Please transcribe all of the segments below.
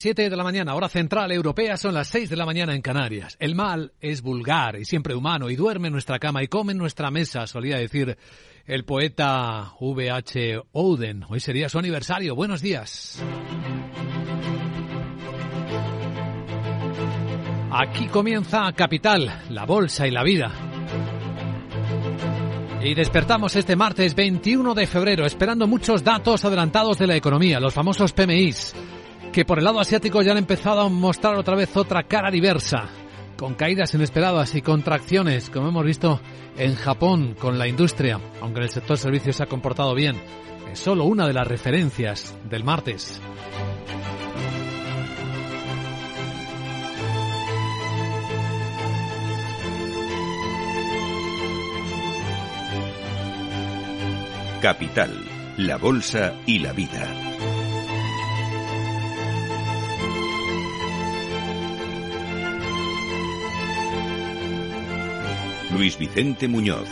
7 de la mañana, hora central europea, son las 6 de la mañana en Canarias. El mal es vulgar y siempre humano y duerme en nuestra cama y come en nuestra mesa, solía decir el poeta V.H. Oden. Hoy sería su aniversario. Buenos días. Aquí comienza Capital, la bolsa y la vida. Y despertamos este martes 21 de febrero esperando muchos datos adelantados de la economía, los famosos PMIs que por el lado asiático ya han empezado a mostrar otra vez otra cara diversa, con caídas inesperadas y contracciones, como hemos visto en Japón con la industria, aunque el sector servicios se ha comportado bien. Es solo una de las referencias del martes. Capital, la Bolsa y la Vida. Luis Vicente Muñoz.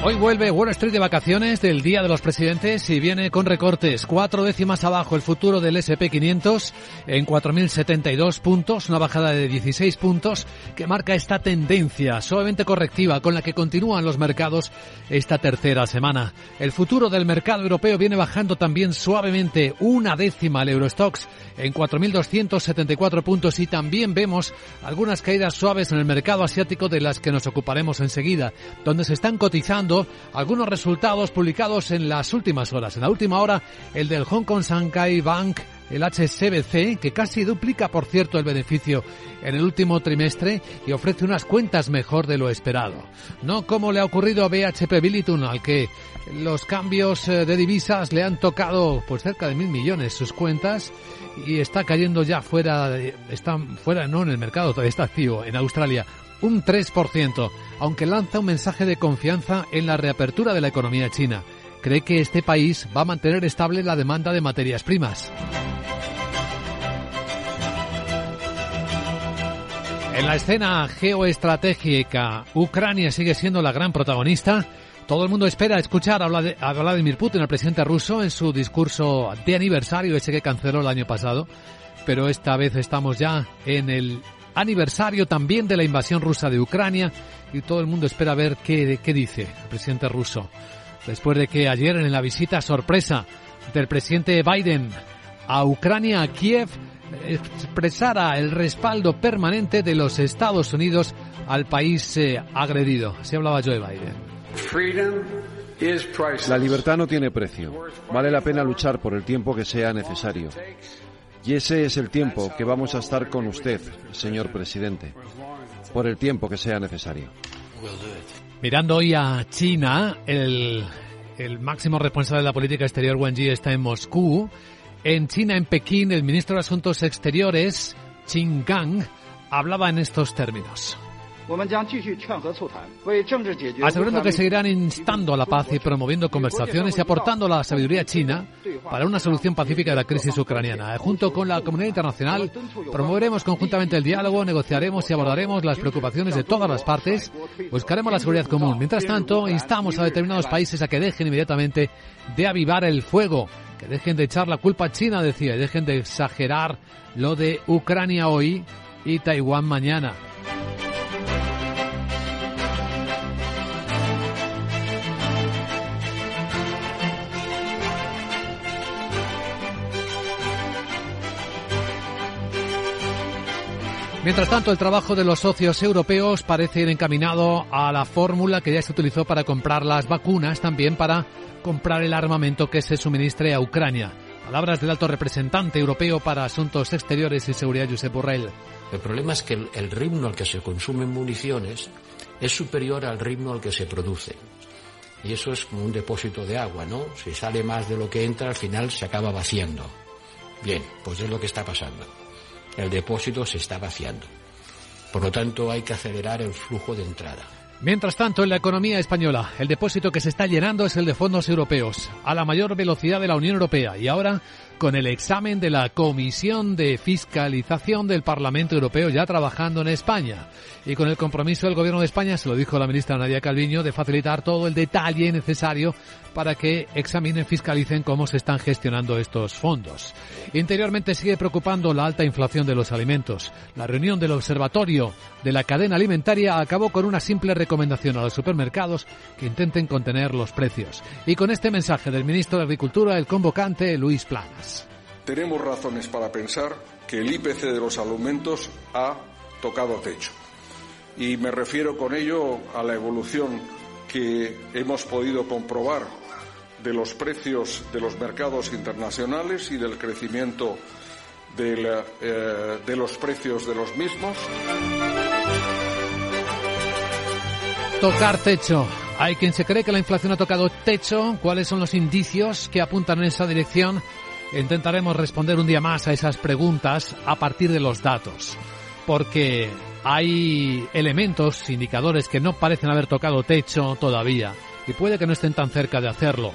Hoy vuelve Wall Street de vacaciones del Día de los Presidentes y viene con recortes. Cuatro décimas abajo el futuro del SP500 en 4.072 puntos, una bajada de 16 puntos que marca esta tendencia suavemente correctiva con la que continúan los mercados esta tercera semana. El futuro del mercado europeo viene bajando también suavemente una décima el Eurostox en 4.274 puntos y también vemos algunas caídas suaves en el mercado asiático de las que nos ocuparemos enseguida, donde se están cotizando algunos resultados publicados en las últimas horas. En la última hora, el del Hong Kong Shanghai Bank el HSBC, que casi duplica, por cierto, el beneficio en el último trimestre y ofrece unas cuentas mejor de lo esperado. No como le ha ocurrido a BHP Billiton, al que los cambios eh, de divisas le han tocado pues cerca de mil millones sus cuentas y está cayendo ya fuera, está fuera, no en el mercado, todavía está activo en Australia un 3%, aunque lanza un mensaje de confianza en la reapertura de la economía china. Cree que este país va a mantener estable la demanda de materias primas. En la escena geoestratégica, Ucrania sigue siendo la gran protagonista. Todo el mundo espera escuchar a Vladimir Putin, el presidente ruso, en su discurso de aniversario, ese que canceló el año pasado. Pero esta vez estamos ya en el aniversario también de la invasión rusa de Ucrania y todo el mundo espera ver qué, qué dice el presidente ruso. Después de que ayer en la visita sorpresa del presidente Biden a Ucrania, a Kiev, expresara el respaldo permanente de los Estados Unidos al país eh, agredido. Así hablaba Joe Biden. La libertad no tiene precio. Vale la pena luchar por el tiempo que sea necesario. Y ese es el tiempo que vamos a estar con usted, señor presidente, por el tiempo que sea necesario. Mirando hoy a China, el, máximo responsable de la política exterior, Wang Yi, está en Moscú. En China, en Pekín, el ministro de Asuntos Exteriores, Qin Gang, hablaba en estos términos asegurando que seguirán instando a la paz y promoviendo conversaciones y aportando la sabiduría china para una solución pacífica de la crisis ucraniana. Junto con la comunidad internacional, promoveremos conjuntamente el diálogo, negociaremos y abordaremos las preocupaciones de todas las partes, buscaremos la seguridad común. Mientras tanto, instamos a determinados países a que dejen inmediatamente de avivar el fuego, que dejen de echar la culpa a China, decía, y dejen de exagerar lo de Ucrania hoy y Taiwán mañana. Mientras tanto, el trabajo de los socios europeos parece ir encaminado a la fórmula que ya se utilizó para comprar las vacunas, también para comprar el armamento que se suministre a Ucrania. Palabras del alto representante europeo para Asuntos Exteriores y Seguridad, Josep Borrell. El problema es que el, ritmo al que se consumen municiones es superior al ritmo al que se produce. Y eso es como un depósito de agua, ¿no? Si sale más de lo que entra, al final se acaba vaciando. Bien, pues es lo que está pasando el depósito se está vaciando. Por lo tanto, hay que acelerar el flujo de entrada. Mientras tanto, en la economía española, el depósito que se está llenando es el de fondos europeos, a la mayor velocidad de la Unión Europea. Y ahora, con el examen de la Comisión de Fiscalización del Parlamento Europeo ya trabajando en España y con el compromiso del Gobierno de España, se lo dijo la ministra Nadia Calviño, de facilitar todo el detalle necesario para que examinen, fiscalicen cómo se están gestionando estos fondos. Interiormente sigue preocupando la alta inflación de los alimentos. La reunión del Observatorio de la Cadena Alimentaria acabó con una simple recomendación a los supermercados que intenten contener los precios. Y con este mensaje del ministro de Agricultura, el convocante Luis Planas. Tenemos razones para pensar que el IPC de los alimentos ha tocado techo. Y me refiero con ello a la evolución que hemos podido comprobar de los precios de los mercados internacionales y del crecimiento de, eh, de los precios de los mismos. Tocar techo. Hay quien se cree que la inflación ha tocado techo. ¿Cuáles son los indicios que apuntan en esa dirección? Intentaremos responder un día más a esas preguntas a partir de los datos. Porque hay elementos, indicadores que no parecen haber tocado techo todavía y puede que no estén tan cerca de hacerlo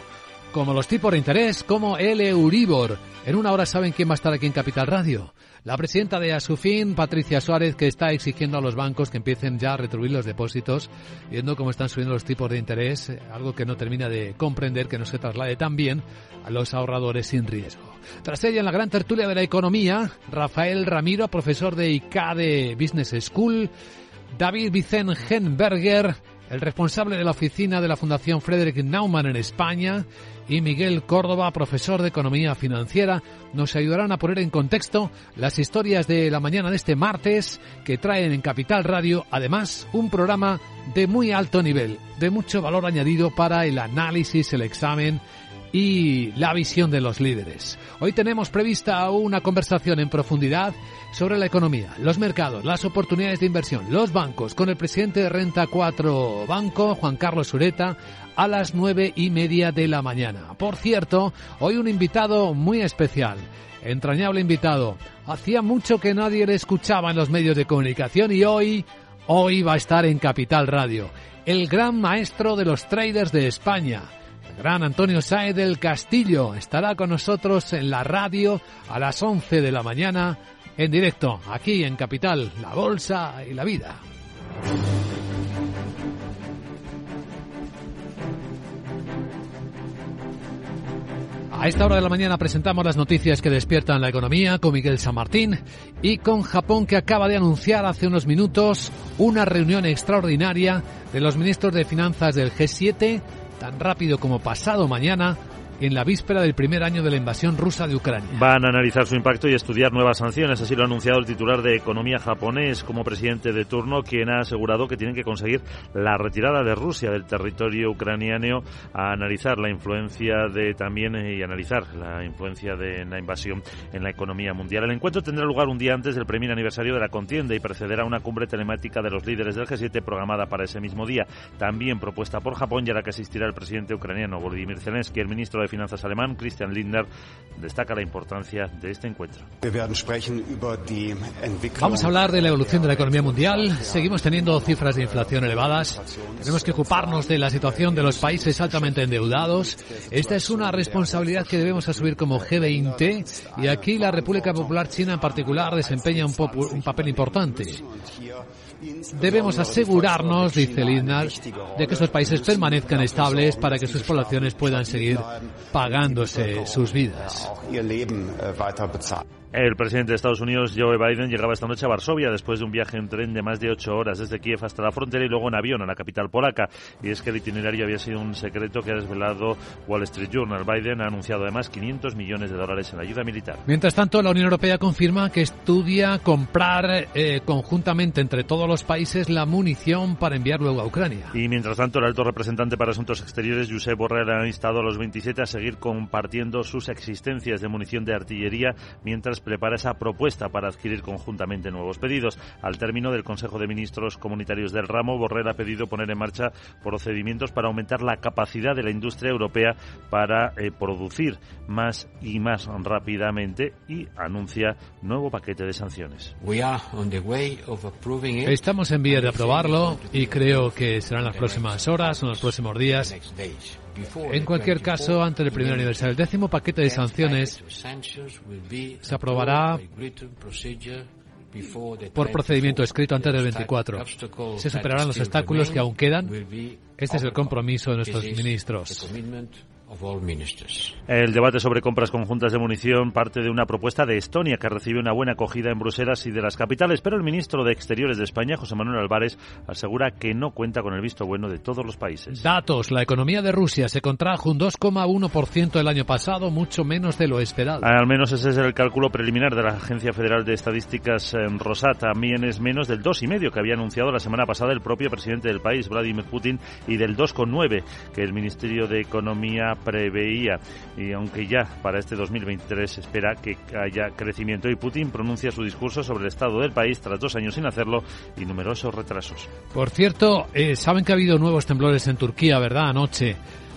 como los tipos de interés, como el Euribor. En una hora saben quién va a estar aquí en Capital Radio. La presidenta de Asufin, Patricia Suárez, que está exigiendo a los bancos que empiecen ya a retribuir los depósitos, viendo cómo están subiendo los tipos de interés, algo que no termina de comprender, que no se traslade también a los ahorradores sin riesgo. Tras ella, en la gran tertulia de la economía, Rafael Ramiro, profesor de ICADE Business School, David Vicen Henberger, el responsable de la oficina de la Fundación Frederick Naumann en España, y Miguel Córdoba, profesor de Economía Financiera, nos ayudarán a poner en contexto las historias de la mañana de este martes que traen en Capital Radio, además, un programa de muy alto nivel, de mucho valor añadido para el análisis, el examen y la visión de los líderes. Hoy tenemos prevista una conversación en profundidad sobre la economía, los mercados, las oportunidades de inversión, los bancos, con el presidente de Renta 4 Banco, Juan Carlos Sureta, a las nueve y media de la mañana. Por cierto, hoy un invitado muy especial, entrañable invitado. Hacía mucho que nadie le escuchaba en los medios de comunicación y hoy, hoy va a estar en Capital Radio. El gran maestro de los traders de España. Gran Antonio Saez del Castillo estará con nosotros en la radio a las 11 de la mañana en directo aquí en Capital, la Bolsa y la Vida. A esta hora de la mañana presentamos las noticias que despiertan la economía con Miguel San Martín y con Japón que acaba de anunciar hace unos minutos una reunión extraordinaria de los ministros de Finanzas del G7 tan rápido como pasado mañana en la víspera del primer año de la invasión rusa de Ucrania. Van a analizar su impacto y estudiar nuevas sanciones, así lo ha anunciado el titular de Economía japonés como presidente de turno, quien ha asegurado que tienen que conseguir la retirada de Rusia del territorio ucraniano, a analizar la influencia de también eh, y analizar la influencia de la invasión en la economía mundial. El encuentro tendrá lugar un día antes del primer aniversario de la contienda y precederá una cumbre telemática de los líderes del G7 programada para ese mismo día, también propuesta por Japón y a la que asistirá el presidente ucraniano Volodymyr Zelensky, el ministro de Finanzas alemán, Christian Lindner, destaca la importancia de este encuentro. Vamos a hablar de la evolución de la economía mundial. Seguimos teniendo cifras de inflación elevadas. Tenemos que ocuparnos de la situación de los países altamente endeudados. Esta es una responsabilidad que debemos asumir como G20 y aquí la República Popular China en particular desempeña un, un papel importante. Debemos asegurarnos, dice Lindner, de que estos países permanezcan estables para que sus poblaciones puedan seguir pagándose sus vidas. El presidente de Estados Unidos, Joe Biden, llegaba esta noche a Varsovia después de un viaje en tren de más de ocho horas desde Kiev hasta la frontera y luego en avión a la capital polaca. Y es que el itinerario había sido un secreto que ha desvelado Wall Street Journal. Biden ha anunciado además 500 millones de dólares en ayuda militar. Mientras tanto, la Unión Europea confirma que estudia comprar eh, conjuntamente entre todos los países la munición para enviar luego a Ucrania. Y mientras tanto, el alto representante para Asuntos Exteriores, Josep Borrell, ha instado a los 27 a seguir compartiendo sus existencias de munición de artillería mientras prepara esa propuesta para adquirir conjuntamente nuevos pedidos. Al término del Consejo de Ministros Comunitarios del ramo, Borrell ha pedido poner en marcha procedimientos para aumentar la capacidad de la industria europea para eh, producir más y más rápidamente y anuncia nuevo paquete de sanciones. Estamos en vía de aprobarlo y creo que serán las próximas horas o los próximos días En cualquier caso, ante el primer aniversario del décimo paquete de sanciones, se aprobará por procedimiento escrito antes del 24. Se superarán los obstáculos que aún quedan. Este es el compromiso de nuestros ministros. El debate sobre compras conjuntas de munición parte de una propuesta de Estonia que recibe una buena acogida en Bruselas y de las capitales, pero el ministro de Exteriores de España, José Manuel Álvarez, asegura que no cuenta con el visto bueno de todos los países. Datos. La economía de Rusia se contrajo un 2,1% el año pasado, mucho menos de lo esperado. Al menos ese es el cálculo preliminar de la Agencia Federal de Estadísticas en Rosat. También es menos del 2,5% que había anunciado la semana pasada el propio presidente del país, Vladimir Putin, y del 2,9% que el Ministerio de Economía preveía. Y aunque ya para este 2023 se espera que haya crecimiento y Putin pronuncia su discurso sobre el estado del país tras dos años sin hacerlo y numerosos retrasos. Por cierto, eh, saben que ha habido nuevos temblores en Turquía, ¿verdad? Anoche.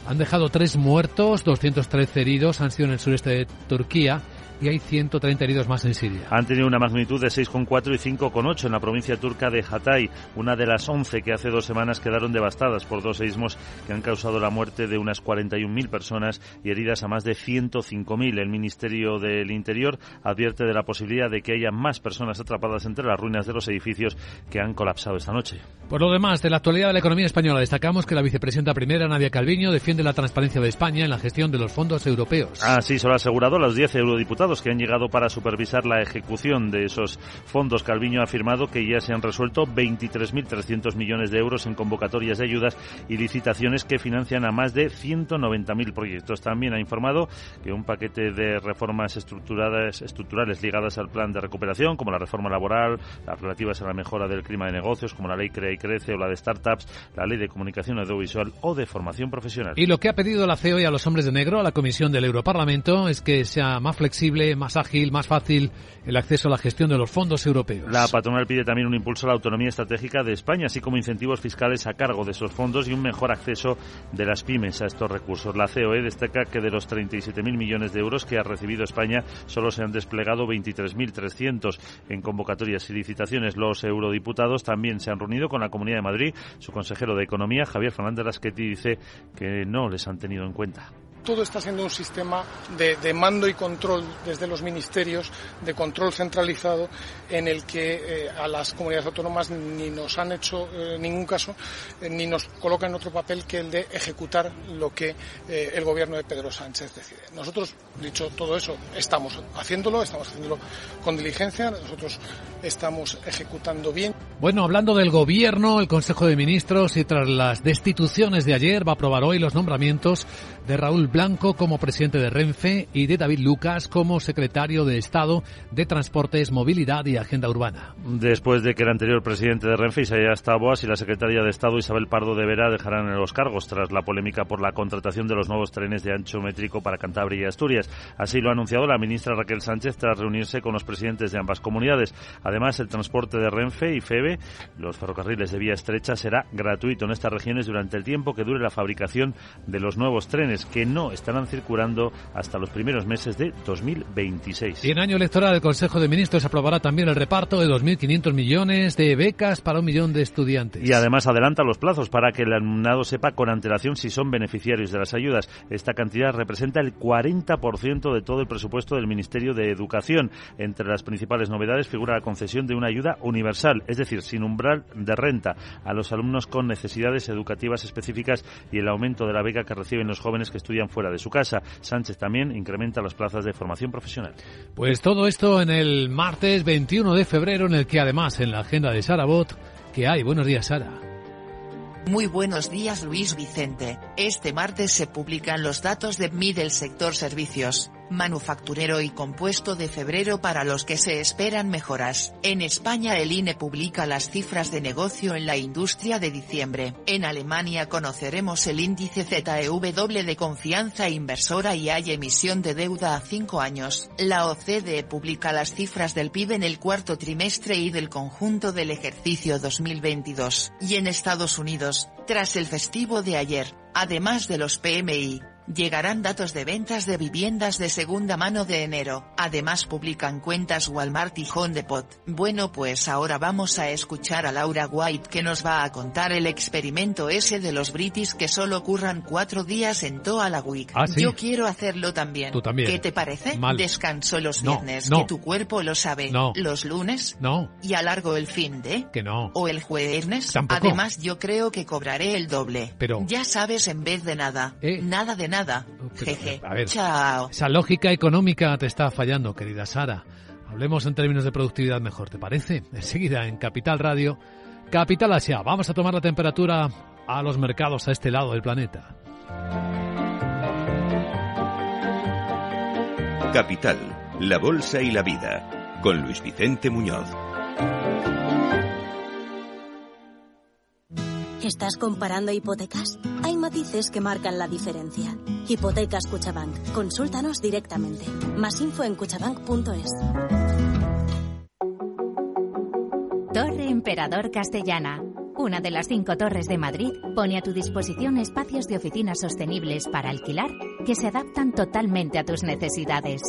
Han dejado tres muertos, 213 heridos, han sido en el sureste de Turquía y hay 130 heridos más en Siria. Han tenido una magnitud de 6,4 y 5,8 en la provincia turca de Hatay, una de las 11 que hace dos semanas quedaron devastadas por dos seísmos que han causado la muerte de unas 41.000 personas y heridas a más de 105.000. El Ministerio del Interior advierte de la posibilidad de que haya más personas atrapadas entre las ruinas de los edificios que han colapsado esta noche. Por lo demás, de la actualidad de la economía española destacamos que la vicepresidenta primera, Nadia Calviño, defiende la transparencia de España en la gestión de los fondos europeos. Así se lo ha asegurado los 10 eurodiputados que han llegado para supervisar la ejecución de esos fondos. Calviño ha afirmado que ya se han resuelto 23.300 millones de euros en convocatorias de ayudas y licitaciones que financian a más de 190.000 proyectos. También ha informado que un paquete de reformas estructuradas, estructurales ligadas al plan de recuperación, como la reforma laboral, las relativas a la mejora del clima de negocios, como la ley Crea y Crece o la de startups, la ley de comunicación audiovisual o de formación profesional. Y lo que ha pedido la CEO y a los hombres de negro, a la Comisión del Europarlamento, es que sea más flexible, más ágil, más fácil el acceso a la gestión de los fondos europeos. La patronal pide también un impulso a la autonomía estratégica de España, así como incentivos fiscales a cargo de esos fondos y un mejor acceso de las pymes a estos recursos. La COE destaca que de los 37.000 millones de euros que ha recibido España, solo se han desplegado 23.300 en convocatorias y licitaciones. Los eurodiputados también se han reunido con la Comunidad de Madrid. Su consejero de Economía, Javier Fernández Lasqueti, dice que no les han tenido en cuenta todo está siendo un sistema de, de, mando y control desde los ministerios, de control centralizado, en el que eh, a las comunidades autónomas ni nos han hecho eh, ningún caso, eh, ni nos colocan otro papel que el de ejecutar lo que el gobierno de Pedro Sánchez decide. Nosotros, dicho todo eso, estamos haciéndolo, estamos haciéndolo con diligencia, nosotros estamos ejecutando bien. Bueno, hablando del gobierno, el Consejo de Ministros y tras las destituciones de ayer va a aprobar hoy los nombramientos de Raúl Blanco como presidente de Renfe y de David Lucas como secretario de Estado de Transportes, Movilidad y Agenda Urbana. Después de que el anterior presidente de Renfe, Isaías Taboas, y la secretaria de Estado, Isabel Pardo de Vera, dejarán los cargos tras la polémica por la contratación de los nuevos trenes de ancho métrico para Cantabria y Asturias. Así lo ha anunciado la ministra Raquel Sánchez tras reunirse con los presidentes de ambas comunidades. Además, el transporte de Renfe y FEBE, los ferrocarriles de vía estrecha, será gratuito en estas regiones durante el tiempo que dure la fabricación de los nuevos trenes, que no estarán circulando hasta los primeros meses de 2026. Y en año electoral, el Consejo de Ministros aprobará también el reparto de 2.500 millones de becas para un millón de estudiantes. Y además adelanta los plazos para que el alumnado sepa con antelación si son beneficiarios de las ayudas. Esta cantidad representa el 40% de todo el presupuesto del Ministerio de Educación. Entre las principales novedades figura la concesión de una ayuda universal, es decir, sin umbral de renta, a los alumnos con necesidades educativas específicas y el aumento de la beca que reciben los jóvenes que estudian fuera de su casa. Sánchez también incrementa las plazas de formación profesional. Pues todo esto en el martes 21 de febrero, en el que además en la agenda de Sara Bot, que hay. Buenos días, Sara. Muy buenos días Luis Vicente. Este martes se publican los datos de MI del sector servicios, manufacturero y compuesto de febrero para los que se esperan mejoras. En España el INE publica las cifras de negocio en la industria de diciembre. En Alemania conoceremos el índice ZEW de confianza inversora y hay emisión de deuda a 5 años. La OCDE publica las cifras del PIB en el cuarto trimestre y del conjunto del ejercicio 2022. Y en Estados Unidos, tras el festivo de ayer, además de los PMI, Llegarán datos de ventas de viviendas de segunda mano de enero. Además publican cuentas Walmart y Home Depot. Bueno pues ahora vamos a escuchar a Laura White que nos va a contar el experimento ese de los British que solo curran cuatro días en toda la week. Ah, ¿sí? Yo quiero hacerlo también. Tú también. ¿Qué te parece? Mal. Descanso los No, viernes, no. que tu cuerpo lo sabe. No. Los lunes. No, Y alargo el fin de. que no. O el jueves. Tampoco. Además, yo creo que cobraré el doble. Pero- Ya sabes, en vez de nada. ¿Eh? Nada de nada. Pero, Jeje. a ver. Chao. Esa lógica económica te está fallando, querida Sara. Hablemos en términos de productividad mejor, ¿te parece? Enseguida en Capital Radio. Capital Asia, vamos a tomar la temperatura a los mercados a este lado del planeta. Capital, la Bolsa y la Vida, con Luis Vicente Muñoz. ¿Estás comparando hipotecas? Matices que marcan la diferencia. Hipotecas Cuchabank. Consúltanos directamente. Más info en cuchabank.es. Torre Emperador Castellana. Una de las cinco torres de Madrid pone a tu disposición espacios de oficinas sostenibles para alquilar que se adaptan totalmente a tus necesidades.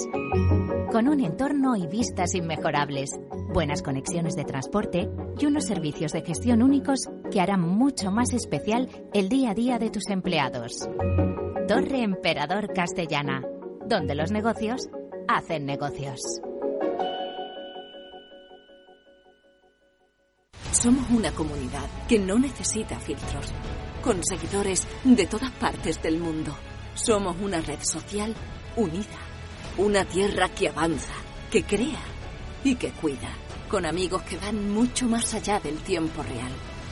Con un entorno y vistas inmejorables, buenas conexiones de transporte y unos servicios de gestión únicos que harán mucho más especial el día a día de tus empleados. Torre Emperador Castellana, donde los negocios hacen negocios. Somos una comunidad que no necesita filtros, con seguidores de todas partes del mundo. Somos una red social unida, una tierra que avanza, que crea y que cuida, con amigos que van mucho más allá del tiempo real.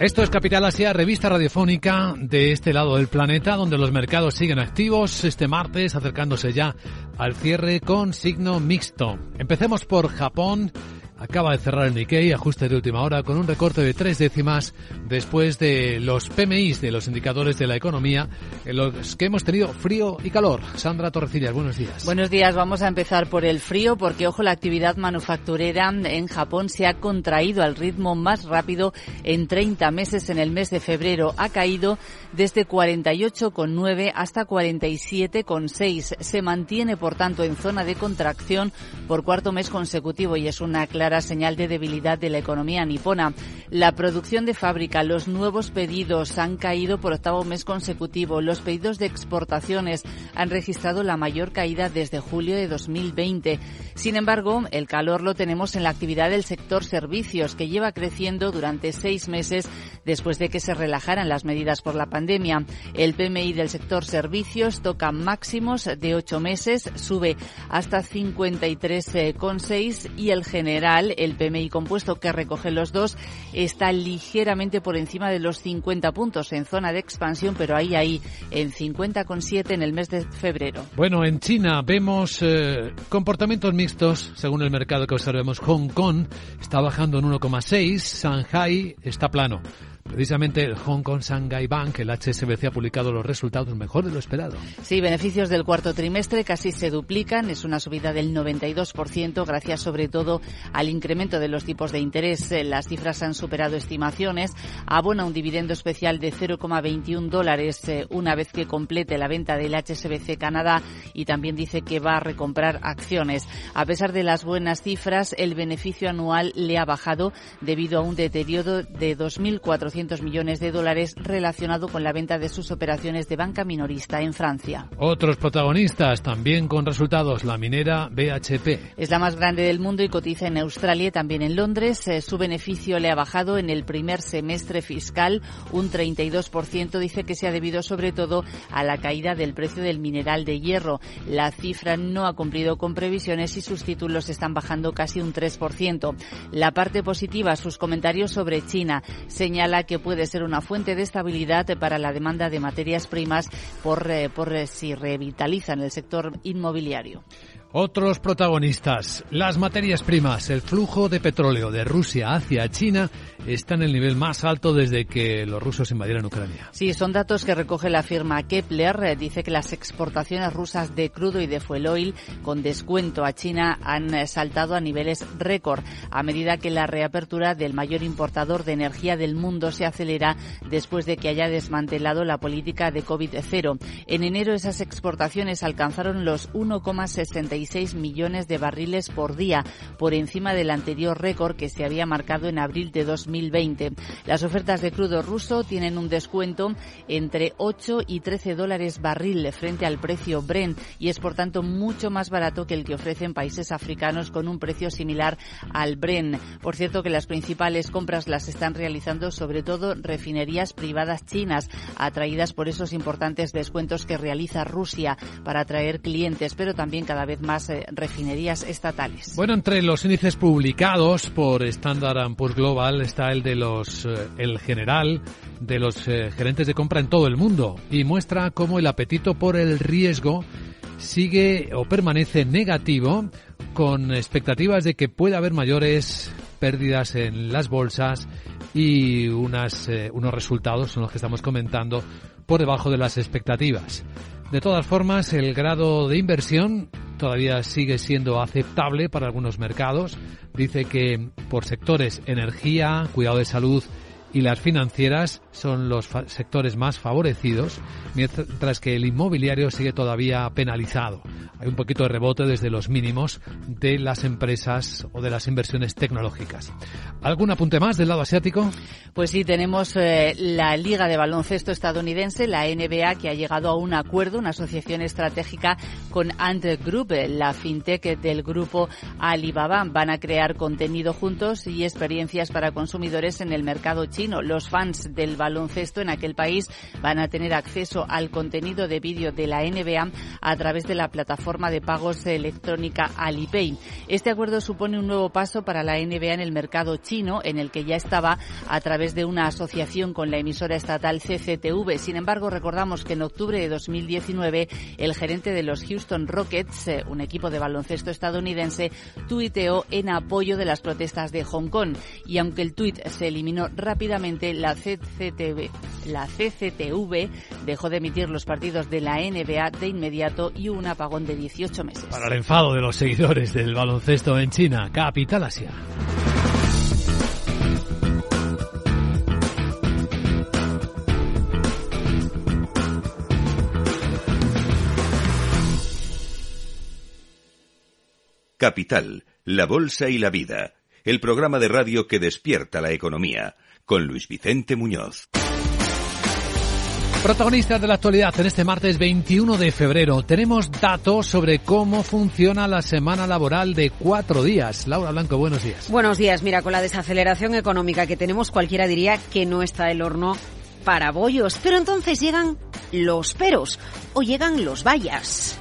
Esto es Capital Asia, revista radiofónica de este lado del planeta, donde los mercados siguen activos este martes, acercándose ya al cierre con signo mixto. Empecemos por Japón. Acaba de cerrar el Nikkei, ajuste de última hora, con un recorte de tres décimas después de los PMIs, de los indicadores de la economía, en los que hemos tenido frío y calor. Sandra Torrecillas, buenos días. Buenos días, vamos a empezar por el frío porque, ojo, la actividad manufacturera en Japón se ha contraído al ritmo más rápido en 30 meses en el mes de febrero. Ha caído desde 48,9 hasta 47,6. Se mantiene, por tanto, en zona de contracción por cuarto mes consecutivo y es una clara señal de debilidad de la economía nipona. La producción de fábrica, los nuevos pedidos han caído por octavo mes consecutivo. Los pedidos de exportaciones han registrado la mayor caída desde julio de 2020. Sin embargo, el calor lo tenemos en la actividad del sector servicios, que lleva creciendo durante seis meses después de que se relajaran las medidas por la pandemia. El PMI del sector servicios toca máximos de ocho meses, sube hasta 53,6 y el general, el PMI compuesto que recoge los dos, está ligeramente por encima de los 50 puntos en zona de expansión, pero ahí, ahí, en 50,7 en el mes de febrero. Bueno, en China vemos eh, comportamientos mixtos según el mercado que observemos. Hong Kong está bajando en 1,6, Shanghai está plano. Precisamente el Hong Kong Shanghai Bank, el HSBC, ha publicado los resultados mejor de lo esperado. Sí, beneficios del cuarto trimestre casi se duplican, es una subida del 92%, gracias sobre todo al incremento de los tipos de interés. Eh, Las cifras han superado estimaciones. Abona un dividendo especial de 0,21 dólares eh, una vez que complete la venta del HSBC Canadá y también dice que va a recomprar acciones. A pesar de las buenas cifras, el beneficio anual le ha bajado debido a un deterioro de 2.400 millones de dólares relacionado con la venta de sus operaciones de banca minorista en Francia. Otros protagonistas también con resultados, la minera BHP. Es la más grande del mundo y cotiza en Australia y también en Londres. Eh, Su beneficio le ha bajado en el primer semestre fiscal un 32%. Dice que se ha debido sobre todo a la caída del precio del mineral de hierro. La cifra no ha cumplido con previsiones y sus títulos están bajando casi un 3%. La parte positiva, sus comentarios sobre China. Señala que puede ser una fuente de estabilidad para la demanda de materias primas por, eh, por eh, si revitalizan el sector inmobiliario. Otros protagonistas, las materias primas, el flujo de petróleo de Rusia hacia China está en el nivel más alto desde que los rusos invadieron Ucrania. Sí, son datos que recoge la firma Kepler. Dice que las exportaciones rusas de crudo y de fuel oil con descuento a China han saltado a niveles récord a medida que la reapertura del mayor importador de energía del mundo se acelera después de que haya desmantelado la política de COVID-0. En enero esas exportaciones alcanzaron los 1,65 millones de barriles por día, por encima del anterior récord que se había marcado en abril de 2020. Las ofertas de crudo ruso tienen un descuento entre 8 y 13 dólares barril frente al precio Brent y es por tanto mucho más barato que el que ofrecen países africanos con un precio similar al Brent. Por cierto que las principales compras las están realizando sobre todo refinerías privadas chinas, atraídas por esos importantes descuentos que realiza Rusia para atraer clientes, pero también cada vez más eh, refinerías estatales. Bueno, entre los índices publicados por Standard Poor's Global está el de los eh, el general de los eh, gerentes de compra en todo el mundo y muestra cómo el apetito por el riesgo sigue o permanece negativo con expectativas de que pueda haber mayores pérdidas en las bolsas y unas, unos resultados son los que estamos comentando por debajo de las expectativas. De todas formas, el grado de inversión todavía sigue siendo aceptable para algunos mercados. Dice que por sectores energía, cuidado de salud y las financieras son los sectores más favorecidos, mientras que el inmobiliario sigue todavía penalizado. Hay un poquito de rebote desde los mínimos de las empresas o de las inversiones tecnológicas. ¿Algún apunte más del lado asiático? Pues sí, tenemos eh, la Liga de Baloncesto estadounidense, la NBA, que ha llegado a un acuerdo, una asociación estratégica con Ant Group, la fintech del grupo Alibaba. Van a crear contenido juntos y experiencias para consumidores en el mercado chino los fans del baloncesto en aquel país van a tener acceso al contenido de vídeo de la NBA a través de la plataforma de pagos electrónica Alipay. Este acuerdo supone un nuevo paso para la NBA en el mercado chino, en el que ya estaba a través de una asociación con la emisora estatal CCTV. Sin embargo, recordamos que en octubre de 2019 el gerente de los Houston Rockets, eh, un equipo de baloncesto estadounidense, tuiteó en apoyo de las protestas de Hong Kong. Y aunque el tuit se eliminó rápidamente, la CCTV, la CCTV dejó de emitir los partidos de la NBA de inmediato y un apagón de 18 meses. Para el enfado de los seguidores del baloncesto en China, capital Asia. Capital, la Bolsa y la Vida, el programa de radio que despierta la economía con Luis Vicente Muñoz. Protagonistas de la actualidad en este martes 21 de febrero. Tenemos datos sobre cómo funciona la semana laboral de cuatro días. Laura Blanco, buenos días. Buenos días. Mira, con la desaceleración económica que tenemos, cualquiera diría que no está el horno para bollos. Pero entonces llegan los peros o llegan los vallas.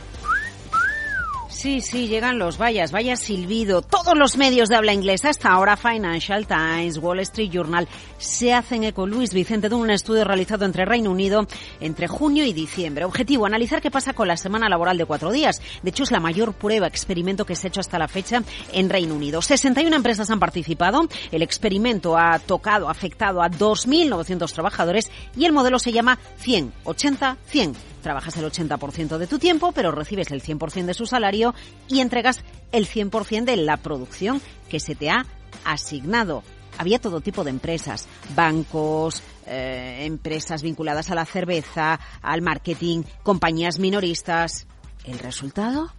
Sí, sí, llegan los vallas, vaya silbido. Todos los medios de habla inglesa, hasta ahora Financial Times, Wall Street Journal, se hacen eco. Luis Vicente de un estudio realizado entre Reino Unido entre junio y diciembre. Objetivo, analizar qué pasa con la semana laboral de cuatro días. De hecho, es la mayor prueba, experimento que se ha hecho hasta la fecha en Reino Unido. 61 empresas han participado. El experimento ha tocado, afectado a 2.900 trabajadores y el modelo se llama 100, 80, 100 Trabajas el 80% de tu tiempo, pero recibes el 100% de su salario y entregas el 100% de la producción que se te ha asignado. Había todo tipo de empresas, bancos, eh, empresas vinculadas a la cerveza, al marketing, compañías minoristas. ¿El resultado?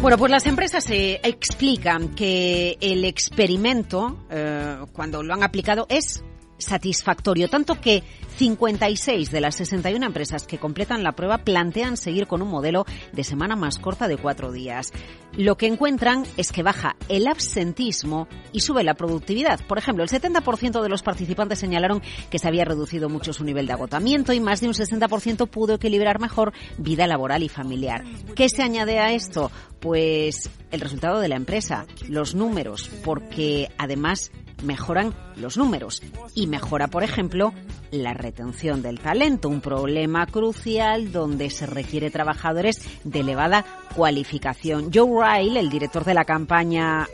Bueno, pues las empresas se explican que el experimento, eh, cuando lo han aplicado, es satisfactorio, tanto que 56 de las 61 empresas que completan la prueba plantean seguir con un modelo de semana más corta de cuatro días. Lo que encuentran es que baja el absentismo y sube la productividad. Por ejemplo, el 70% de los participantes señalaron que se había reducido mucho su nivel de agotamiento y más de un 60% pudo equilibrar mejor vida laboral y familiar. ¿Qué se añade a esto? Pues el resultado de la empresa, los números, porque además mejoran los números y mejora, por ejemplo, la retención del talento, un problema crucial donde se requiere trabajadores de elevada cualificación. Joe Ryle, el director de la campaña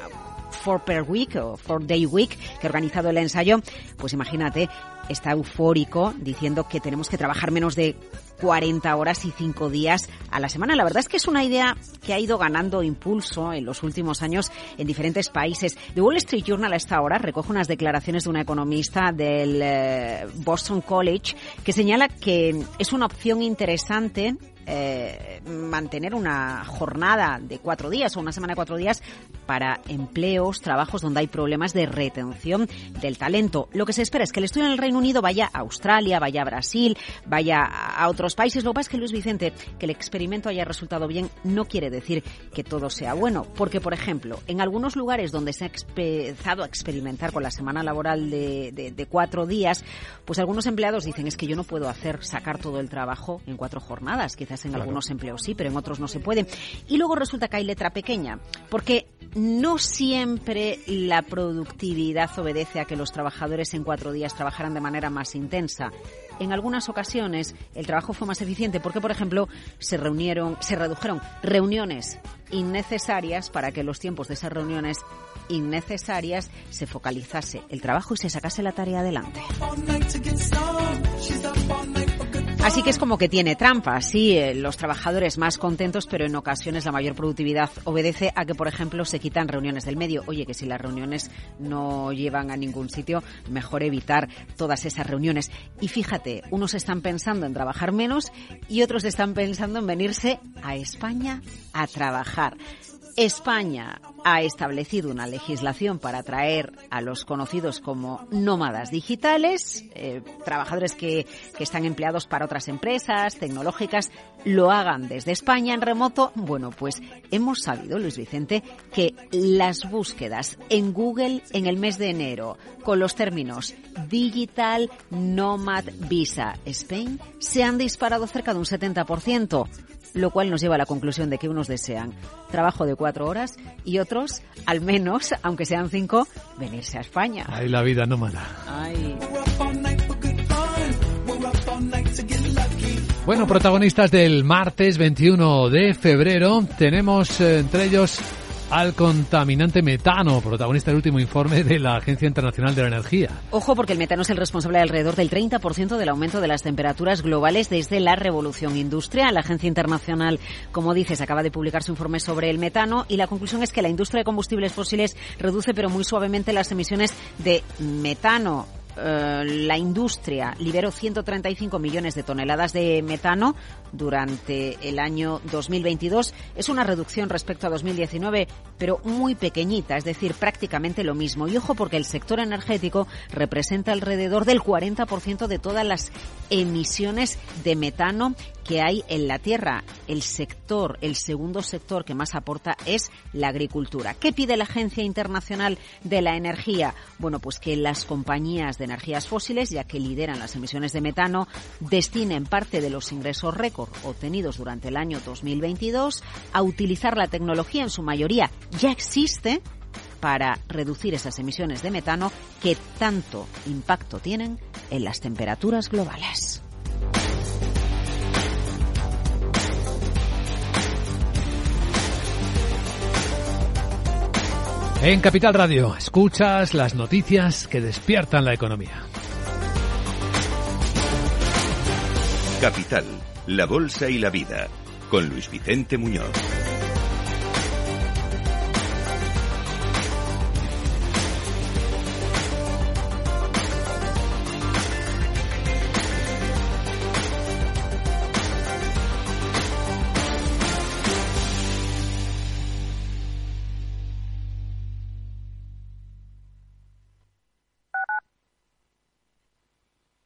Four Per Week o Four Day Week que ha organizado el ensayo, pues imagínate, está eufórico diciendo que tenemos que trabajar menos de 40 horas y 5 días a la semana. La verdad es que es una idea que ha ido ganando impulso en los últimos años en diferentes países. The Wall Street Journal a esta hora recoge unas declaraciones de una economista del eh, Boston College que señala que es una opción interesante eh, mantener una jornada de cuatro días o una semana de cuatro días para empleos, trabajos donde hay problemas de retención del talento. Lo que se espera es que el estudio en el Reino Unido vaya a Australia, vaya a Brasil, vaya a otros países. Lo que pasa es que Luis Vicente, que el experimento haya resultado bien, no quiere decir que todo sea bueno. Porque, por ejemplo, en algunos lugares donde se ha empezado a experimentar con la semana laboral de, de cuatro días, pues algunos empleados dicen es que yo no puedo hacer sacar todo el trabajo en cuatro jornadas. En algunos empleos sí, pero en otros no se puede. Y luego resulta que hay letra pequeña, porque no siempre la productividad obedece a que los trabajadores en cuatro días trabajaran de manera más intensa. En algunas ocasiones el trabajo fue más eficiente porque, por ejemplo, se reunieron, se redujeron reuniones innecesarias para que los tiempos de esas reuniones innecesarias se focalizase el trabajo y se sacase la tarea adelante. Así que es como que tiene trampas, sí, eh, los trabajadores más contentos, pero en ocasiones la mayor productividad obedece a que, por ejemplo, se quitan reuniones del medio. Oye, que si las reuniones no llevan a ningún sitio, mejor evitar todas esas reuniones. Y fíjate, unos están pensando en trabajar menos y otros están pensando en venirse a España a trabajar. España ha establecido una legislación para atraer a los conocidos como nómadas digitales, eh, trabajadores que, que están empleados para otras empresas tecnológicas, lo hagan desde España en remoto. Bueno, pues hemos sabido, Luis Vicente, que las búsquedas en Google en el mes de enero con los términos Digital Nomad Visa Spain se han disparado cerca de un 70% lo cual nos lleva a la conclusión de que unos desean trabajo de cuatro horas y otros, al menos, aunque sean cinco, venirse a España. Ay, la vida no mala. Ay. Bueno, protagonistas del martes 21 de febrero, tenemos eh, entre ellos al contaminante metano, protagonista del último informe de la Agencia Internacional de la Energía. Ojo, porque el metano es el responsable de alrededor del 30% del aumento de las temperaturas globales desde la revolución industrial. La Agencia Internacional, como dices, acaba de publicar su informe sobre el metano y la conclusión es que la industria de combustibles fósiles reduce pero muy suavemente las emisiones de metano eh, la industria liberó 135 millones de toneladas de metano durante el año 2022. Es una reducción respecto a 2019, pero muy pequeñita, es decir, prácticamente lo mismo. Y ojo porque el sector energético representa alrededor del 40% de todas las emisiones de metano que hay en la tierra. El sector, el segundo sector que más aporta es la agricultura. ¿Qué pide la Agencia Internacional de la Energía? Bueno, pues que las compañías de energías fósiles, ya que lideran las emisiones de metano, destinen parte de los ingresos récord obtenidos durante el año 2022 a utilizar la tecnología en su mayoría ya existe para reducir esas emisiones de metano que tanto impacto tienen en las temperaturas globales. En Capital Radio, escuchas las noticias que despiertan la economía. Capital, la Bolsa y la Vida, con Luis Vicente Muñoz.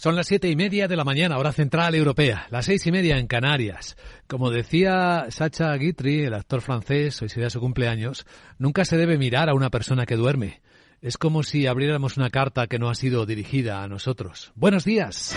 Son las siete y media de la mañana, hora central europea, las seis y media en Canarias. Como decía Sacha Guitry, el actor francés, hoy sería su cumpleaños, nunca se debe mirar a una persona que duerme. Es como si abriéramos una carta que no ha sido dirigida a nosotros. Buenos días.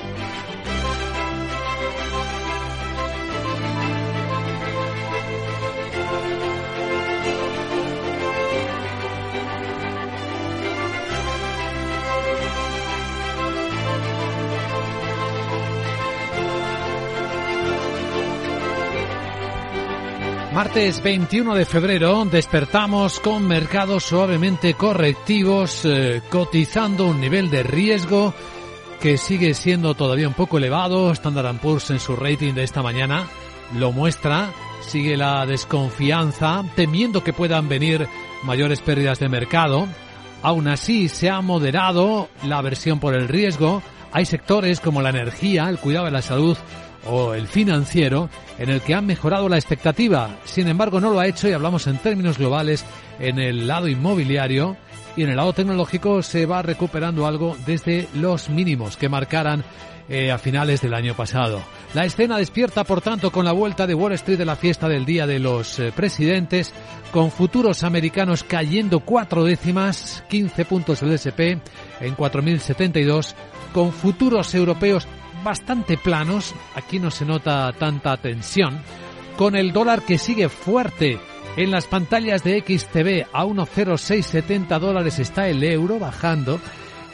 Martes 21 de febrero despertamos con mercados suavemente correctivos, eh, cotizando un nivel de riesgo que sigue siendo todavía un poco elevado. Standard Poor's en su rating de esta mañana lo muestra. Sigue la desconfianza, temiendo que puedan venir mayores pérdidas de mercado. Aún así, se ha moderado la aversión por el riesgo. Hay sectores como la energía, el cuidado de la salud o el financiero en el que han mejorado la expectativa. Sin embargo, no lo ha hecho y hablamos en términos globales en el lado inmobiliario y en el lado tecnológico se va recuperando algo desde los mínimos que marcaran eh, a finales del año pasado. La escena despierta, por tanto, con la vuelta de Wall Street de la fiesta del Día de los eh, Presidentes, con futuros americanos cayendo cuatro décimas, 15 puntos el SP en 4.072, con futuros europeos bastante planos, aquí no se nota tanta tensión, con el dólar que sigue fuerte. En las pantallas de XTV a 1,0670 dólares está el euro bajando.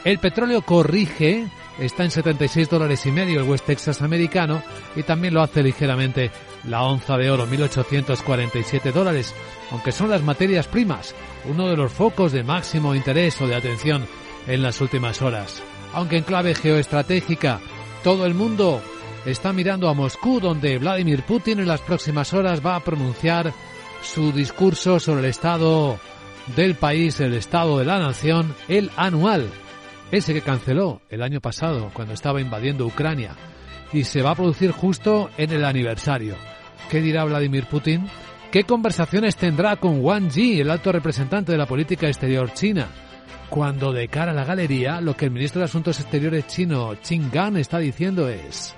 El petróleo corrige, está en 76 dólares y medio el West Texas americano y también lo hace ligeramente la onza de oro, 1.847 dólares, aunque son las materias primas, uno de los focos de máximo interés o de atención en las últimas horas. Aunque en clave geoestratégica, todo el mundo está mirando a Moscú, donde Vladimir Putin en las próximas horas va a pronunciar su discurso sobre el estado del país, el estado de la nación, el anual, ese que canceló el año pasado cuando estaba invadiendo Ucrania, y se va a producir justo en el aniversario. ¿Qué dirá Vladimir Putin? ¿Qué conversaciones tendrá con Wang Yi, el alto representante de la política exterior china? Cuando de cara a la galería lo que el ministro de Asuntos Exteriores chino Qin Gang está diciendo es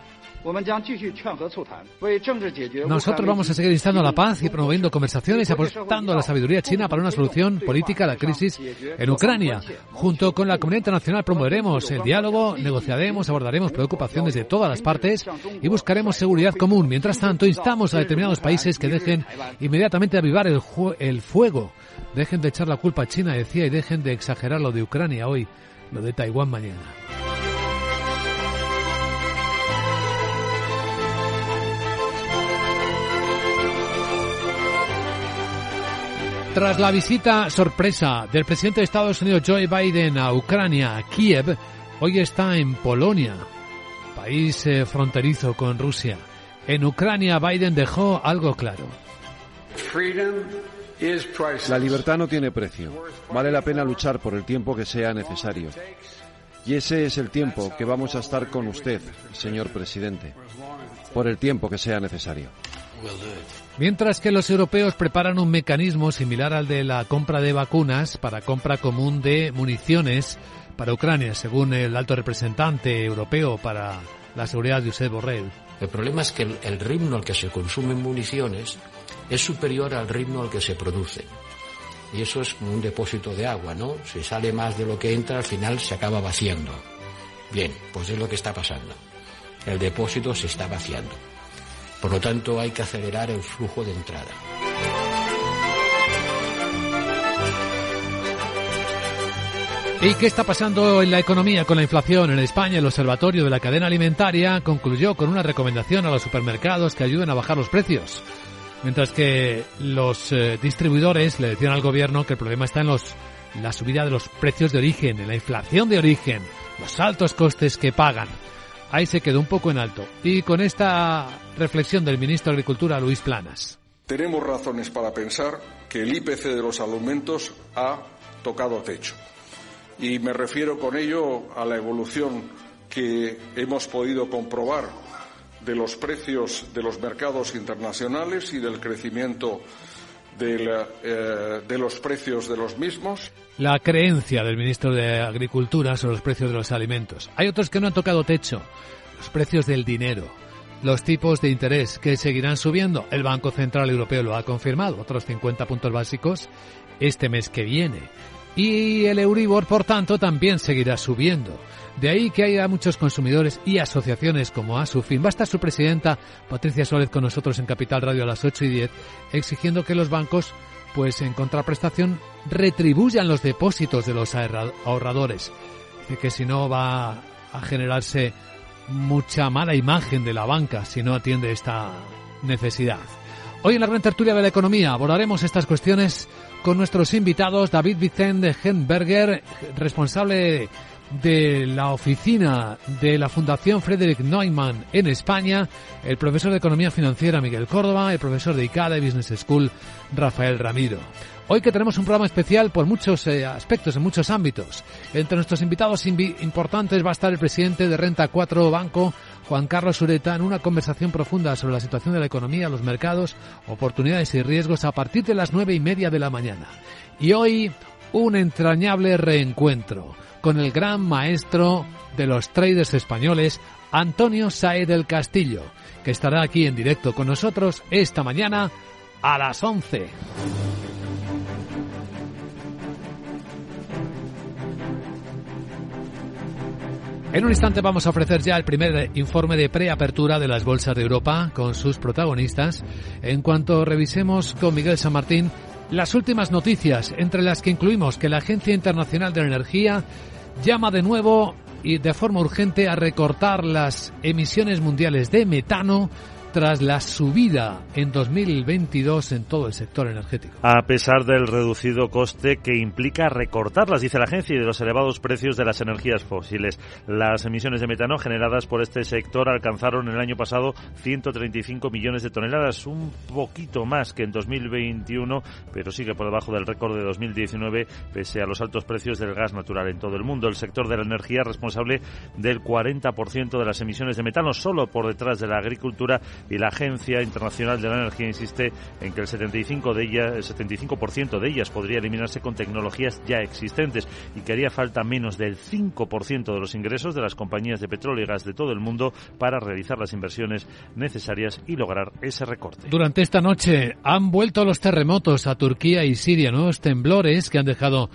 nosotros vamos a seguir instando a la paz y promoviendo conversaciones y apostando a la sabiduría china para una solución política a la crisis en Ucrania. Junto con la comunidad internacional promoveremos el diálogo, negociaremos, abordaremos preocupaciones de todas las partes y buscaremos seguridad común. Mientras tanto, instamos a determinados países que dejen inmediatamente avivar el, el fuego Dejen de echar la culpa a China, decía, y dejen de exagerar lo de Ucrania hoy, lo de Taiwán mañana. Tras la visita sorpresa del presidente de Estados Unidos Joe Biden a Ucrania, Kiev, hoy está en Polonia, país eh, fronterizo con Rusia. En Ucrania Biden dejó algo claro. La libertad no tiene precio. Vale la pena luchar por el tiempo que sea necesario. Y ese es el tiempo que vamos a estar con usted, señor presidente. Por el tiempo que sea necesario. Mientras que los europeos preparan un mecanismo similar al de la compra de vacunas para compra común de municiones para Ucrania, según el alto representante europeo para la seguridad, Josep Borrell. El problema es que el ritmo al que se consumen municiones es superior al ritmo al que se produce. Y eso es como un depósito de agua, ¿no? Si sale más de lo que entra, al final se acaba vaciando. Bien, pues es lo que está pasando. El depósito se está vaciando. Por lo tanto, hay que acelerar el flujo de entrada. ¿Y qué está pasando en la economía con la inflación? En España, el Observatorio de la Cadena Alimentaria concluyó con una recomendación a los supermercados que ayuden a bajar los precios. Mientras que los eh, distribuidores le decían al gobierno que el problema está en los, la subida de los precios de origen, en la inflación de origen, los altos costes que pagan. Ahí se quedó un poco en alto. Y con esta reflexión del ministro de Agricultura, Luis Planas. Tenemos razones para pensar que el IPC de los alimentos ha tocado techo y me refiero con ello a la evolución que hemos podido comprobar de los precios de los mercados internacionales y del crecimiento de, eh, de, los precios de los mismos. La creencia del ministro de Agricultura sobre los precios de los alimentos. Hay otros que no han tocado techo. Los precios del dinero. Los tipos de interés que seguirán subiendo. El Banco Central Europeo lo ha confirmado. Otros 50 puntos básicos este mes que viene. Y el Euribor, por tanto, también seguirá subiendo. De ahí que haya muchos consumidores y asociaciones como Asufin. Va a estar su presidenta, Patricia Suárez, con nosotros en Capital Radio a las 8 y 10, exigiendo que los bancos, pues en contraprestación, retribuyan los depósitos de los ahorradores. Que si no va a generarse mucha mala imagen de la banca si no atiende esta necesidad. Hoy en la gran tertulia de la economía abordaremos estas cuestiones con nuestros invitados David Vicente Henberger, responsable de la oficina de la Fundación Frederick Neumann en España, el profesor de Economía Financiera Miguel Córdoba, el profesor de ICADA Business School Rafael Ramiro. Hoy que tenemos un programa especial por muchos eh, aspectos, en muchos ámbitos. Entre nuestros invitados importantes va a estar el presidente de Renta 4 Banco, Juan Carlos Ureta, en una conversación profunda sobre la situación de la economía, los mercados, oportunidades y riesgos a partir de las nueve y media de la mañana. Y hoy, un entrañable reencuentro con el gran maestro de los traders españoles, Antonio Sae del Castillo, que estará aquí en directo con nosotros esta mañana a las 11. En un instante vamos a ofrecer ya el primer informe de preapertura de las bolsas de Europa con sus protagonistas. En cuanto revisemos con Miguel San Martín las últimas noticias, entre las que incluimos que la Agencia Internacional de la Energía llama de nuevo y de forma urgente a recortar las emisiones mundiales de metano tras la subida en 2022 en todo el sector energético. A pesar del reducido coste que implica recortarlas, dice la agencia, y de los elevados precios de las energías fósiles. Las emisiones de metano generadas por este sector alcanzaron el año pasado 135 millones de toneladas, un poquito más que en 2021, pero sigue por debajo del récord de 2019 pese a los altos precios del gas natural en todo el mundo. El sector de la energía es responsable del 40% de las emisiones de metano, solo por detrás de la agricultura y la Agencia Internacional de la Energía insiste en que el 75 de ellas, el 75% de ellas podría eliminarse con tecnologías ya existentes y que haría falta menos del 5% de los ingresos de las compañías de petróleo y gas de todo el mundo para realizar las inversiones necesarias y lograr ese recorte. Durante esta noche han vuelto los terremotos a Turquía y Siria, nuevos temblores que han dejado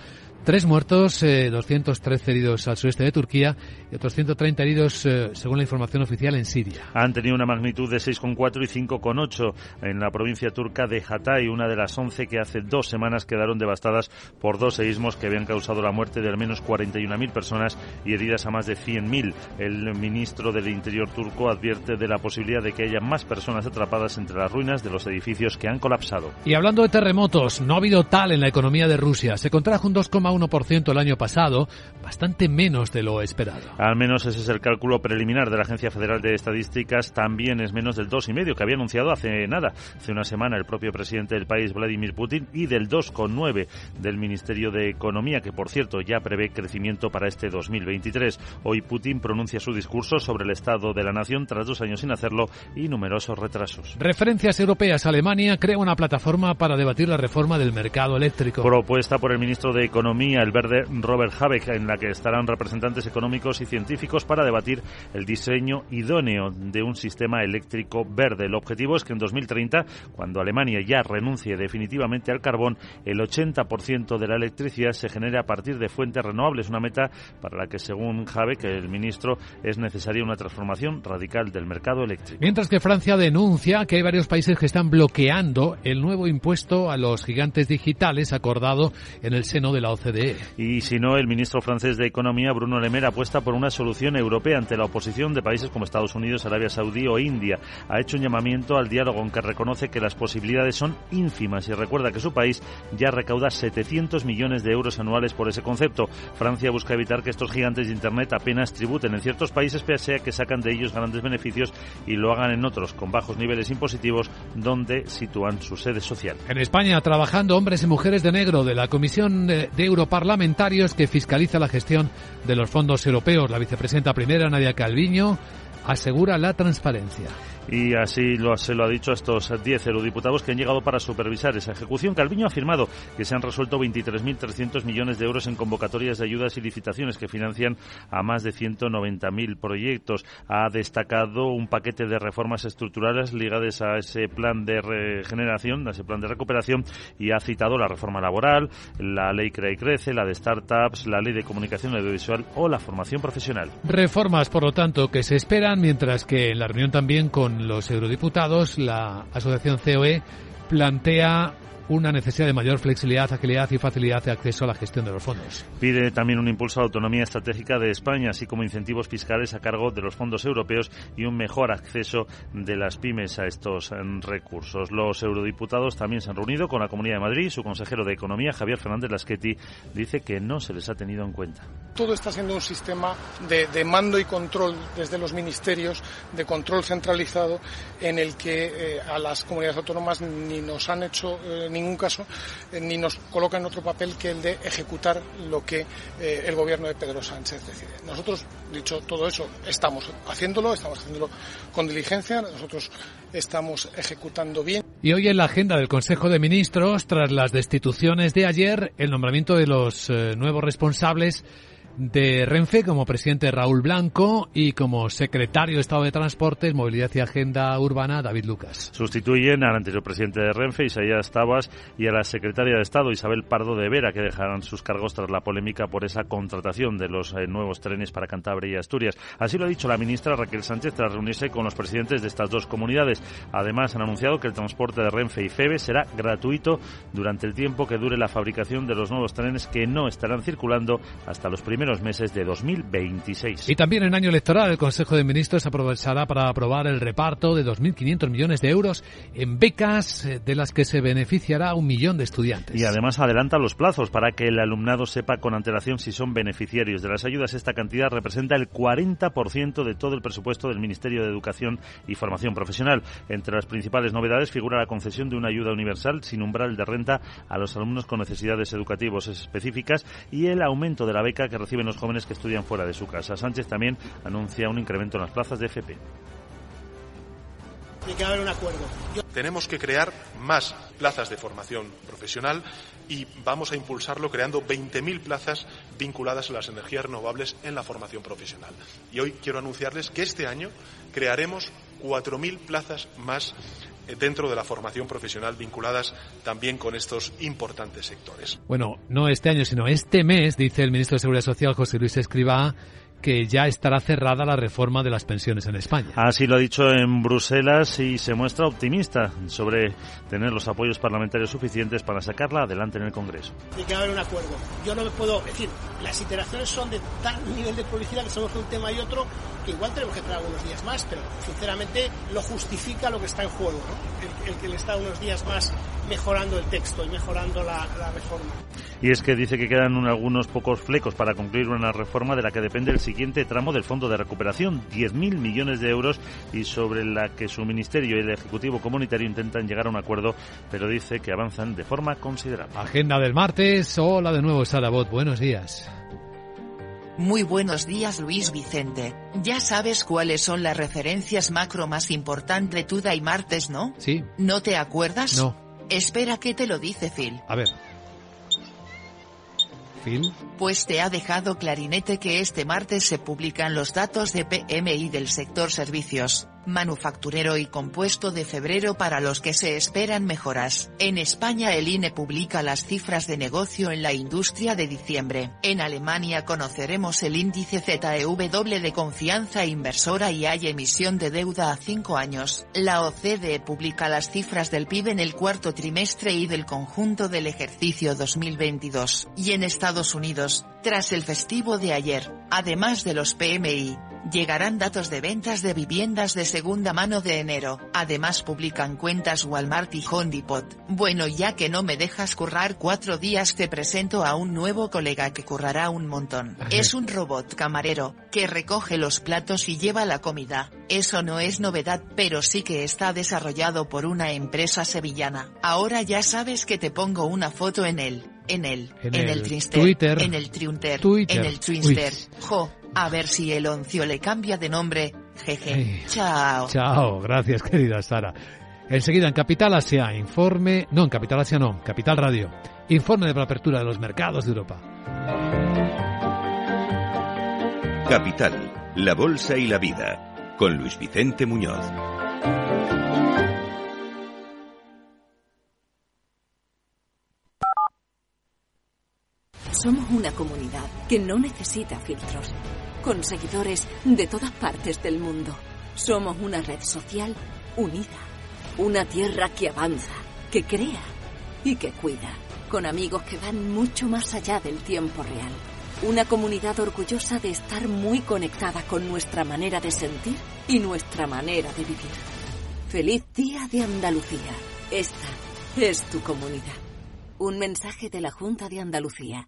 Tres muertos, 213 eh, heridos al sureste de Turquía y otros 130 heridos, eh, según la información oficial, en Siria. Han tenido una magnitud de 6,4 y 5,8 en la provincia turca de Hatay, una de las 11 que hace dos semanas quedaron devastadas por dos seísmos que habían causado la muerte de al menos 41.000 personas y heridas a más de 100.000. El ministro del Interior turco advierte de la posibilidad de que haya más personas atrapadas entre las ruinas de los edificios que han colapsado. Y hablando de terremotos, no ha habido tal en la economía de Rusia. Se contrajo un 2,1 1% el año pasado, bastante menos de lo esperado. Al menos ese es el cálculo preliminar de la Agencia Federal de Estadísticas. También es menos del 2,5% que había anunciado hace nada, hace una semana, el propio presidente del país, Vladimir Putin, y del 2,9% del Ministerio de Economía, que por cierto ya prevé crecimiento para este 2023. Hoy Putin pronuncia su discurso sobre el estado de la nación tras dos años sin hacerlo y numerosos retrasos. Referencias europeas. Alemania crea una plataforma para debatir la reforma del mercado eléctrico. Propuesta por el ministro de Economía El verde Robert Habeck, en la que estarán representantes económicos y científicos para debatir el diseño idóneo de un sistema eléctrico verde. El objetivo es que en 2030, cuando Alemania ya renuncie definitivamente al carbón, el 80% de la electricidad se genere a partir de fuentes renovables, una meta para la que, según Habeck, el ministro, es necesaria una transformación radical del mercado eléctrico. Mientras que Francia denuncia que hay varios países que están bloqueando el nuevo impuesto a los gigantes digitales acordado en el seno de la OCDE. Y si no, el ministro francés de Economía, Bruno Le Maire, apuesta por una solución europea ante la oposición de países como Estados Unidos, Arabia Saudí o India. Ha hecho un llamamiento al diálogo en que reconoce que las posibilidades son ínfimas y recuerda que su país ya recauda 700 millones de euros anuales por ese concepto. Francia busca evitar que estos gigantes de Internet apenas tributen en ciertos países, pese a que sacan de ellos grandes beneficios y lo hagan en otros con bajos niveles impositivos donde sitúan su sede social. En España, trabajando hombres y mujeres de negro de la Comisión de Europarlamentarios que fiscaliza la gestión de los fondos europeos. La vicepresidenta primera, Nadia Calviño, asegura la transparencia. Y así lo, se lo ha dicho a estos 10 eurodiputados que han llegado para supervisar esa ejecución. Calviño ha afirmado que se han resuelto 23.300 millones de euros en convocatorias de ayudas y licitaciones que financian a más de 190.000 proyectos. Ha destacado un paquete de reformas estructurales ligadas a ese plan de regeneración, a ese plan de recuperación, y ha citado la reforma laboral, la ley Crea y Crece, la de startups, la ley de comunicación audiovisual o la formación profesional. Reformas, por lo tanto, que se esperan, mientras que en la reunión también con los eurodiputados, la asociación COE plantea una necesidad de mayor flexibilidad, agilidad y facilidad de acceso a la gestión de los fondos. Pide también un impulso a la autonomía estratégica de España, así como incentivos fiscales a cargo de los fondos europeos y un mejor acceso de las pymes a estos em, recursos. Los eurodiputados también se han reunido con la Comunidad de Madrid. Su consejero de Economía, Javier Fernández Lasqueti, dice que no se les ha tenido en cuenta. Todo está siendo un sistema de, de mando y control desde los ministerios, de control centralizado, en el que eh, a las comunidades autónomas ni nos han hecho eh, ningún caso eh, ni nos coloca en otro papel que el de ejecutar lo que eh, el gobierno de Pedro Sánchez decide. Nosotros, dicho todo eso, estamos haciéndolo, estamos haciéndolo con diligencia, nosotros estamos ejecutando bien. Y hoy en la agenda del Consejo de Ministros, tras las destituciones de ayer, el nombramiento de los eh, nuevos responsables de Renfe como presidente Raúl Blanco y como secretario de Estado de Transportes, Movilidad y Agenda Urbana David Lucas. Sustituyen al anterior presidente de Renfe, Isaías Tabas, y a la secretaria de Estado, Isabel Pardo de Vera, que dejarán sus cargos tras la polémica por esa contratación de los eh, nuevos trenes para Cantabria y Asturias. Así lo ha dicho la ministra Raquel Sánchez tras reunirse con los presidentes de estas dos comunidades. Además, han anunciado que el transporte de Renfe y FEBE será gratuito durante el tiempo que dure la fabricación de los nuevos trenes que no estarán circulando hasta los primeros meses de 2026. Y también en año electoral el Consejo de Ministros aprovechará para aprobar el reparto de 2.500 millones de euros en becas eh, de las que se beneficiará un millón de estudiantes. Y además adelanta los plazos para que el alumnado sepa con antelación si son beneficiarios de las ayudas. Esta cantidad representa el 40% de todo el presupuesto del Ministerio de Educación y Formación Profesional. Entre las principales novedades figura la concesión de una ayuda universal sin umbral de renta a los alumnos con necesidades educativas específicas y el aumento de la beca que recibe reciben los jóvenes que estudian fuera de su casa. Sánchez también anuncia un incremento en las plazas de FP. Tiene que haber un acuerdo. Tenemos que crear más plazas de formación profesional y vamos a impulsarlo creando 20.000 plazas vinculadas a las energías renovables en la formación profesional. Y hoy quiero anunciarles que este año crearemos 4.000 plazas más dentro de la formación profesional vinculadas también con estos importantes sectores. Bueno, no este año, sino este mes, dice el ministro de Seguridad Social, José Luis Escribá, que ya estará cerrada la reforma de las pensiones en España. Así lo ha dicho en Bruselas y se muestra optimista sobre tener los apoyos parlamentarios suficientes para sacarla adelante en el Congreso. Tiene que haber un acuerdo. Yo no me puedo decir, las iteraciones son de tal nivel de publicidad que somos un tema y otro que igual tenemos que esperar algunos días más, pero sinceramente lo justifica lo que está en juego, ¿no? el, el que le está unos días más mejorando el texto y mejorando la, la reforma. Y es que dice que quedan un, algunos pocos flecos para concluir una reforma de la que depende el siguiente tramo del Fondo de Recuperación, 10.000 millones de euros, y sobre la que su Ministerio y el Ejecutivo Comunitario intentan llegar a un acuerdo, pero dice que avanzan de forma considerable. Agenda del martes. Hola de nuevo, Sara Bot. Buenos días. Muy buenos días Luis Vicente. Ya sabes cuáles son las referencias macro más importantes de Tuda y martes, ¿no? Sí. ¿No te acuerdas? No. Espera que te lo dice Phil. A ver. Phil? Pues te ha dejado clarinete que este martes se publican los datos de PMI del sector servicios manufacturero y compuesto de febrero para los que se esperan mejoras. En España el INE publica las cifras de negocio en la industria de diciembre. En Alemania conoceremos el índice ZEW de confianza inversora y hay emisión de deuda a cinco años. La OCDE publica las cifras del PIB en el cuarto trimestre y del conjunto del ejercicio 2022. Y en Estados Unidos, tras el festivo de ayer, además de los PMI, llegarán datos de ventas de viviendas de segunda mano de enero. Además publican cuentas Walmart y Home Depot. Bueno ya que no me dejas currar cuatro días te presento a un nuevo colega que currará un montón. Es un robot camarero, que recoge los platos y lleva la comida. Eso no es novedad pero sí que está desarrollado por una empresa sevillana. Ahora ya sabes que te pongo una foto en él. En él, en, el, Twitter, en el Triunter, Twitter. en el Twinster. Jo, a ver si el oncio le cambia de nombre. Jeje. Chao. Chao, gracias querida Sara. Enseguida en Capital Asia, informe, no en Capital Asia no, Capital Radio, informe de la apertura de los mercados de Europa. Capital, la Bolsa y la Vida, con Luis Vicente Muñoz. Somos una comunidad que no necesita filtros, con seguidores de todas partes del mundo. Somos una red social unida, una tierra que avanza, que crea y que cuida, con amigos que van mucho más allá del tiempo real. Una comunidad orgullosa de estar muy conectada con nuestra manera de sentir y nuestra manera de vivir. Feliz Día de Andalucía. Esta es tu comunidad. Un mensaje de la Junta de Andalucía.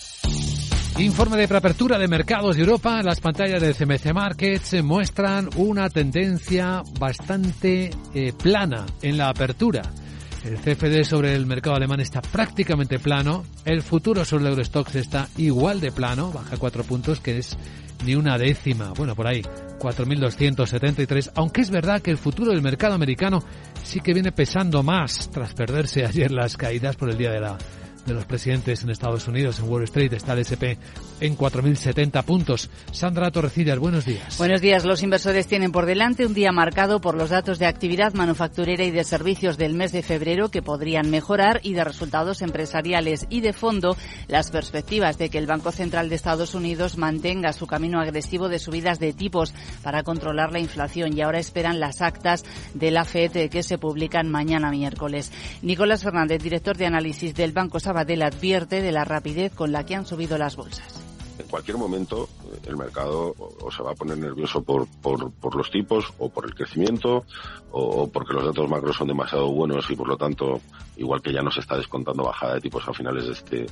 Informe de preapertura de mercados de Europa. Las pantallas de CMC Markets muestran una tendencia bastante eh, plana en la apertura. El CFD sobre el mercado alemán está prácticamente plano. El futuro sobre el Eurostox está igual de plano, baja cuatro puntos, que es ni una décima. Bueno, por ahí, 4.273. Aunque es verdad que el futuro del mercado americano sí que viene pesando más tras perderse ayer las caídas por el día de la de los presidentes en Estados Unidos, en Wall Street, está el SP en 4.070 puntos. Sandra Torrecillas, buenos días. Buenos días. Los inversores tienen por delante un día marcado por los datos de actividad manufacturera y de servicios del mes de febrero que podrían mejorar y de resultados empresariales y de fondo las perspectivas de que el Banco Central de Estados Unidos mantenga su camino agresivo de subidas de tipos para controlar la inflación y ahora esperan las actas de la FED que se publican mañana miércoles. Nicolás Fernández, director de análisis del Banco Sabadell advierte de la rapidez con la que han subido las bolsas. En cualquier momento el mercado o se va a poner nervioso por, por, por los tipos o por el crecimiento o, porque los datos macros son demasiado buenos y por lo tanto, igual que ya no se está descontando bajada de tipos a finales de este,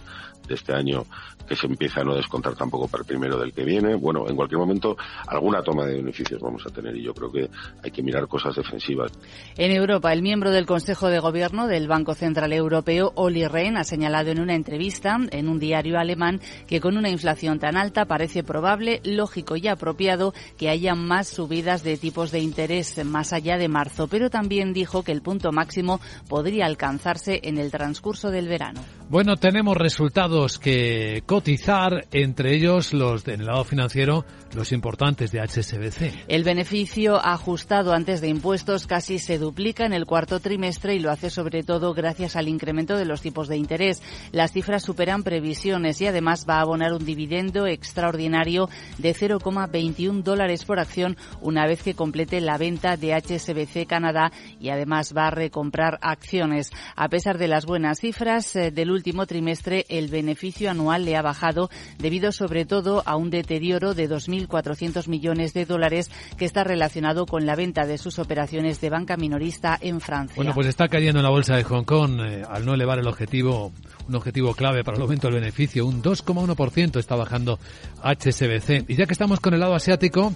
de este año, que se empieza a no descontar tampoco para el primero del que viene. Bueno, en cualquier momento alguna toma de beneficios vamos a tener y yo creo que hay que mirar cosas defensivas. En Europa, el miembro del Consejo de Gobierno del Banco Central Europeo, Oli Rehn, ha señalado en una entrevista en un diario alemán que con una inflación tan alta parece probable, lógico y apropiado que haya más subidas de tipos de interés más allá de marzo pero también dijo que el punto máximo podría alcanzarse en el transcurso del verano. Bueno, tenemos resultados que cotizar, entre ellos los del lado financiero, los importantes de HSBC. El beneficio ajustado antes de impuestos casi se duplica en el cuarto trimestre y lo hace sobre todo gracias al incremento de los tipos de interés. Las cifras superan previsiones y además va a abonar un dividendo extraordinario de 0,21 dólares por acción una vez que complete la venta de HSBC Canadá y además va a recomprar acciones. A pesar de las buenas cifras eh, del último trimestre, el beneficio anual le ha bajado debido sobre todo a un deterioro de 2.400 millones de dólares que está relacionado con la venta de sus operaciones de banca minorista en Francia. Bueno, pues está cayendo en la bolsa de Hong Kong eh, al no elevar el objetivo, un objetivo clave para el aumento del beneficio. Un 2,1% está bajando HSBC. Y ya que estamos con el lado asiático,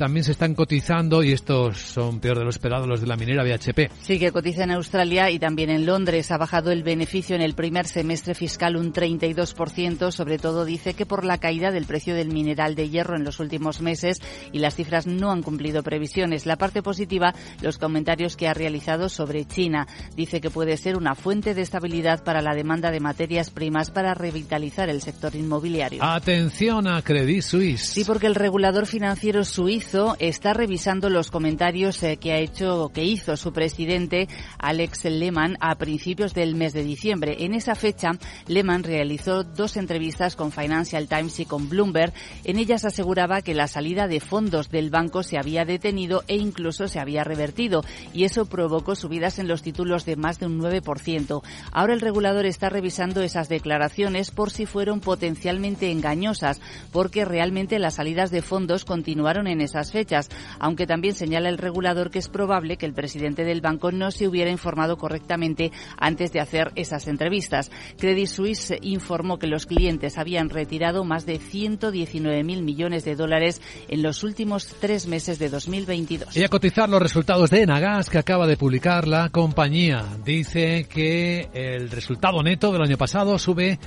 también se están cotizando y estos son peor de lo esperado los de la minera BHP. Sí, que cotiza en Australia y también en Londres. Ha bajado el beneficio en el primer semestre fiscal un 32%. Sobre todo dice que por la caída del precio del mineral de hierro en los últimos meses y las cifras no han cumplido previsiones. La parte positiva, los comentarios que ha realizado sobre China. Dice que puede ser una fuente de estabilidad para la demanda de materias primas para revitalizar el sector inmobiliario. Atención a Credit Suisse. Sí, porque el regulador financiero suizo está revisando los comentarios eh, que ha hecho, que hizo su presidente Alex Lehman a principios del mes de diciembre. En esa fecha, Lehman realizó dos entrevistas con Financial Times y con Bloomberg. En ellas aseguraba que la salida de fondos del banco se había detenido e incluso se había revertido y eso provocó subidas en los títulos de más de un 9%. Ahora el regulador está revisando esas declaraciones por si fueron potencialmente engañosas, porque realmente las salidas de fondos continuaron en esas fechas, aunque también señala el regulador que es probable que el presidente del banco no se hubiera informado correctamente antes de hacer esas entrevistas. Credit Suisse informó que los clientes habían retirado más de 119.000 millones de dólares en los últimos tres meses de 2022. Y a cotizar los resultados de Enagas que acaba de publicar la compañía. Dice que el resultado neto del año pasado sube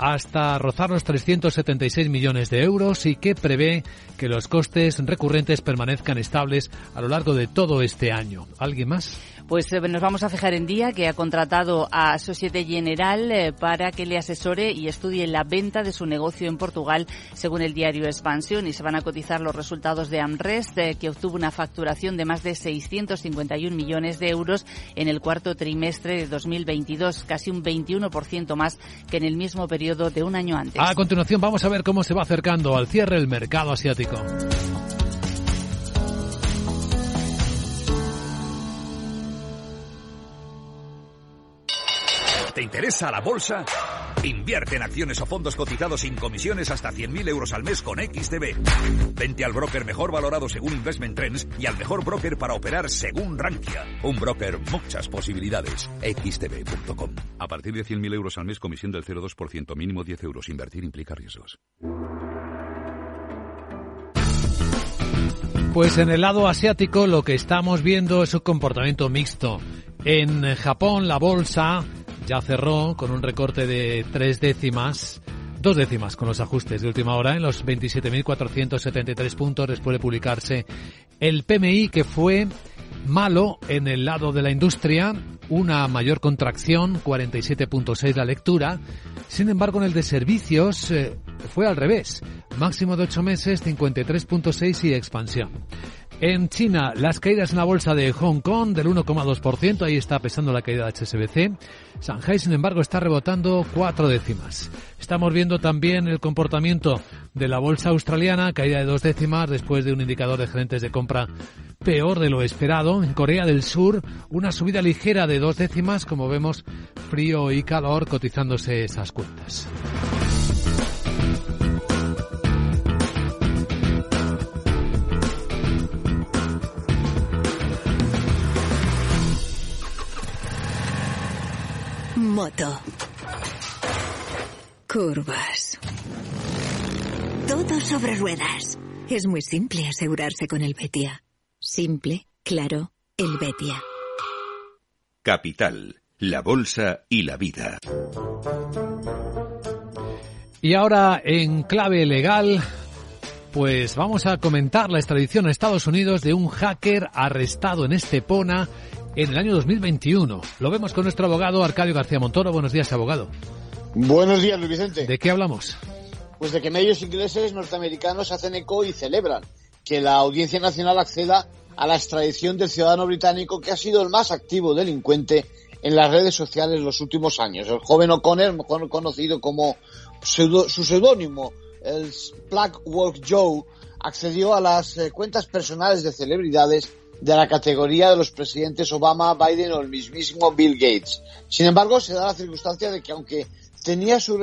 hasta rozar los 376 millones de euros y que prevé que los costes recurrentes permanezcan estables a lo largo de todo este año. ¿Alguien más? Pues eh, nos vamos a fijar en día que ha contratado a Societe General eh, para que le asesore y estudie la venta de su negocio en Portugal, según el diario Expansión, y se van a cotizar los resultados de Amrest, eh, que obtuvo una facturación de más de 651 millones de euros en el cuarto trimestre de 2022, casi un 21% más que en el mismo periodo de un año antes. A continuación vamos a ver cómo se va acercando al cierre el mercado asiático. ¿Te interesa la bolsa? Invierte en acciones o fondos cotizados sin comisiones hasta 100.000 euros al mes con XTB. Vente al broker mejor valorado según Investment Trends y al mejor broker para operar según Rankia. Un broker, muchas posibilidades. XTB.com. A partir de 100.000 euros al mes, comisión del 0,2%, mínimo 10 euros. Invertir implica riesgos. Pues en el lado asiático lo que estamos viendo es un comportamiento mixto. En Japón la bolsa ya cerró con un recorte de tres décimas, dos décimas con los ajustes de última hora en los 27.473 puntos después de publicarse el PMI que fue malo en el lado de la industria, una mayor contracción, 47.6 la lectura. Sin embargo, en el de servicios eh, fue al revés, máximo de 8 meses, 53.6 y expansión. En China, las caídas en la bolsa de Hong Kong del 1,2%, ahí está pesando la caída de HSBC. Shanghai, sin embargo, está rebotando cuatro décimas. Estamos viendo también el comportamiento de la bolsa australiana, caída de dos décimas después de un indicador de gerentes de compra peor de lo esperado. En Corea del Sur, una subida ligera de dos décimas, como vemos, frío y calor cotizándose esas cuentas. Moto. Curvas. Todo sobre ruedas. Es muy simple asegurarse con el Betia. Simple, claro, el Betia. Capital, la bolsa y la vida. Y ahora en clave legal, pues vamos a comentar la extradición a Estados Unidos de un hacker arrestado en Estepona en el año 2021. Lo vemos con nuestro abogado Arcadio García Montoro. Buenos días, abogado. Buenos días, Luis Vicente. ¿De qué hablamos? Pues de que medios ingleses norteamericanos hacen eco y celebran que la Audiencia Nacional acceda a la extradición del ciudadano británico que ha sido el más activo delincuente en las redes sociales en los últimos años. El joven O'Connor, conocido como su seudónimo el Work Joe, accedió a las eh, cuentas personales de celebridades de la categoría de los presidentes Obama, Biden o el mismísimo Bill Gates. Sin embargo, se da la circunstancia de que aunque tenía su,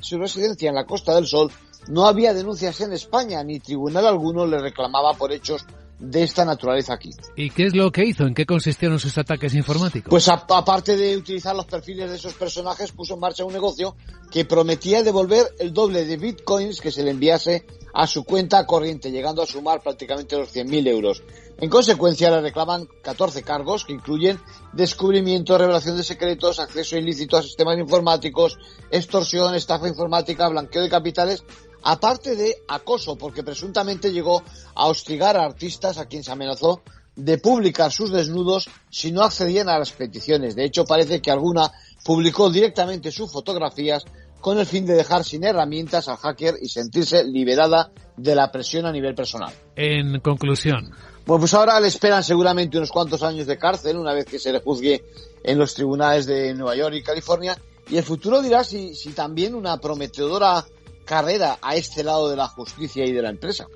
su residencia en la Costa del Sol, no había denuncias en España ni tribunal alguno le reclamaba por hechos de esta naturaleza aquí. ¿Y qué es lo que hizo? ¿En qué consistieron sus ataques informáticos? Pues aparte de utilizar los perfiles de esos personajes, puso en marcha un negocio que prometía devolver el doble de bitcoins que se le enviase a su cuenta corriente, llegando a sumar prácticamente los 100.000 euros. En consecuencia, le reclaman 14 cargos que incluyen descubrimiento, revelación de secretos, acceso ilícito a sistemas informáticos, extorsión, estafa informática, blanqueo de capitales aparte de acoso, porque presuntamente llegó a hostigar a artistas a quien se amenazó de publicar sus desnudos si no accedían a las peticiones. De hecho, parece que alguna publicó directamente sus fotografías con el fin de dejar sin herramientas al hacker y sentirse liberada de la presión a nivel personal. En conclusión. Bueno, pues ahora le esperan seguramente unos cuantos años de cárcel una vez que se le juzgue en los tribunales de Nueva York y California. Y el futuro dirá si, si también una prometedora carrera a este lado de la justicia y de la empresa.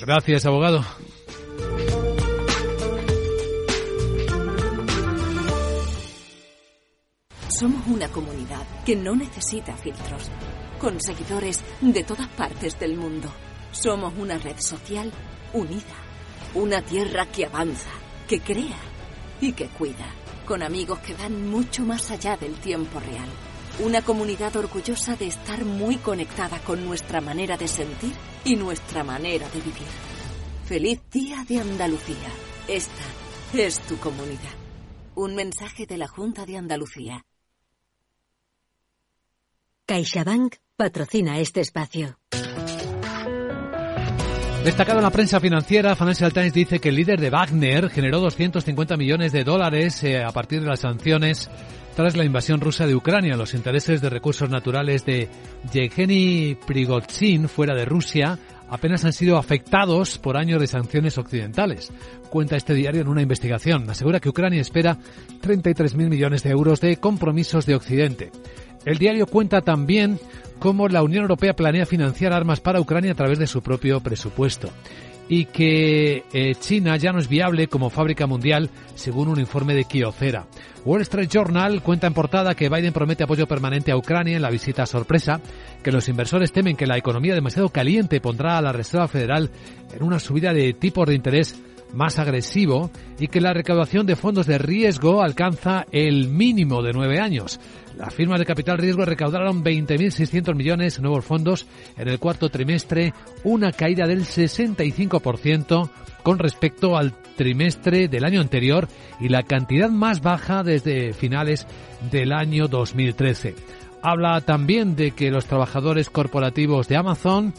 Gracias, abogado. Somos una comunidad que no necesita filtros, con seguidores de todas partes del mundo. Somos una red social unida, una tierra que avanza, que crea y que cuida, con amigos que van mucho más allá del tiempo real. Una comunidad orgullosa de estar muy conectada con nuestra manera de sentir y nuestra manera de vivir. Feliz Día de Andalucía. Esta es tu comunidad. Un mensaje de la Junta de Andalucía. CaixaBank patrocina este espacio. Destacado en la prensa financiera, Financial Times dice que el líder de Wagner generó 250 millones de dólares eh, a partir de las sanciones tras la invasión rusa de Ucrania. Los intereses de recursos naturales de Yevgeny Prigozhin fuera de Rusia apenas han sido afectados por años de sanciones occidentales. Cuenta este diario en una investigación. Asegura que Ucrania espera 33.000 millones de euros de compromisos de Occidente. El diario cuenta también cómo la Unión Europea planea financiar armas para Ucrania a través de su propio presupuesto y que eh, China ya no es viable como fábrica mundial, según un informe de Kyocera. Wall Street Journal cuenta en portada que Biden promete apoyo permanente a Ucrania en la visita sorpresa, que los inversores temen que la economía demasiado caliente pondrá a la Reserva Federal en una subida de tipos de interés más agresivo y que la recaudación de fondos de riesgo alcanza el mínimo de nueve años. Las firmas de capital riesgo recaudaron 20.600 millones de nuevos fondos en el cuarto trimestre, una caída del 65% con respecto al trimestre del año anterior y la cantidad más baja desde finales del año 2013. Habla también de que los trabajadores corporativos de Amazon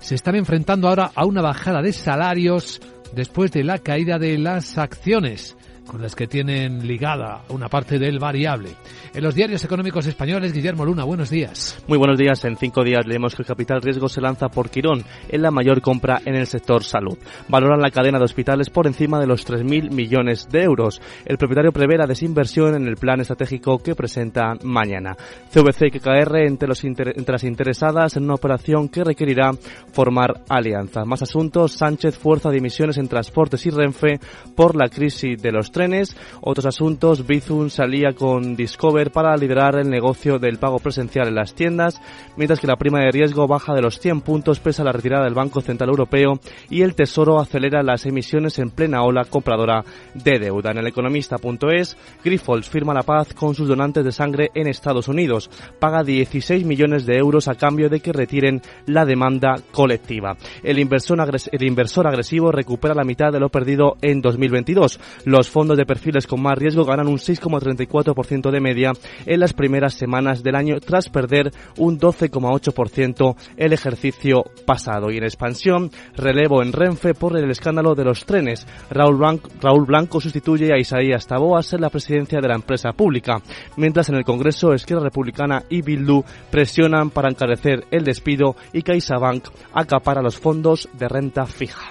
se están enfrentando ahora a una bajada de salarios después de la caída de las acciones con las que tienen ligada una parte del variable. En los diarios económicos españoles, Guillermo Luna, buenos días. Muy buenos días. En cinco días leemos que el capital riesgo se lanza por Quirón en la mayor compra en el sector salud. Valoran la cadena de hospitales por encima de los 3.000 millones de euros. El propietario prevé la desinversión en el plan estratégico que presenta mañana. CVC y KKR entre, los entre las interesadas en una operación que requerirá formar alianzas. Más asuntos. Sánchez fuerza de emisiones en transportes y Renfe por la crisis de los trenes. Otros asuntos, Bizum salía con Discover para liderar el negocio del pago presencial en las tiendas, mientras que la prima de riesgo baja de los 100 puntos pese a la retirada del Banco Central Europeo y el Tesoro acelera las emisiones en plena ola compradora de deuda. En el economista.es, Grifols firma la paz con sus donantes de sangre en Estados Unidos. Paga 16 millones de euros a cambio de que retiren la demanda colectiva. El inversor, el inversor agresivo recupera la mitad de lo perdido en 2022. Los fondos de perfiles con más riesgo ganan un 6,34% de media en las primeras semanas del año tras perder un 12,8% el ejercicio pasado. Y en expansión, relevo en Renfe por el escándalo de los trenes. Raúl Blanco, Raúl Blanco sustituye a Isaías Taboas en la presidencia de la empresa pública, mientras en el Congreso Esquerra Republicana y Bildu presionan para encarecer el despido y CaixaBank acapara los fondos de renta fija.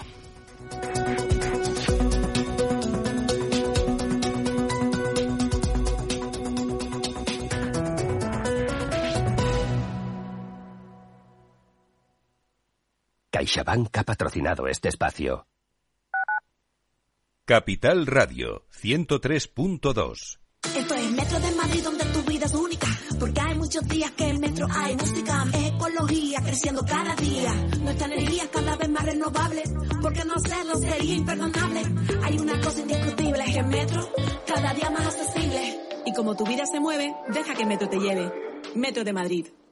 CaixaBank ha patrocinado este espacio. Capital Radio 103.2 Esto es Metro de Madrid donde tu vida es única. Porque hay muchos días que en Metro hay música. Es ecología creciendo cada día. Nuestra energía cada vez más renovable. Porque no hacerlo sería imperdonable. Hay una cosa indiscutible, es que Metro cada día más accesible. Y como tu vida se mueve, deja que Metro te lleve. Metro de Madrid,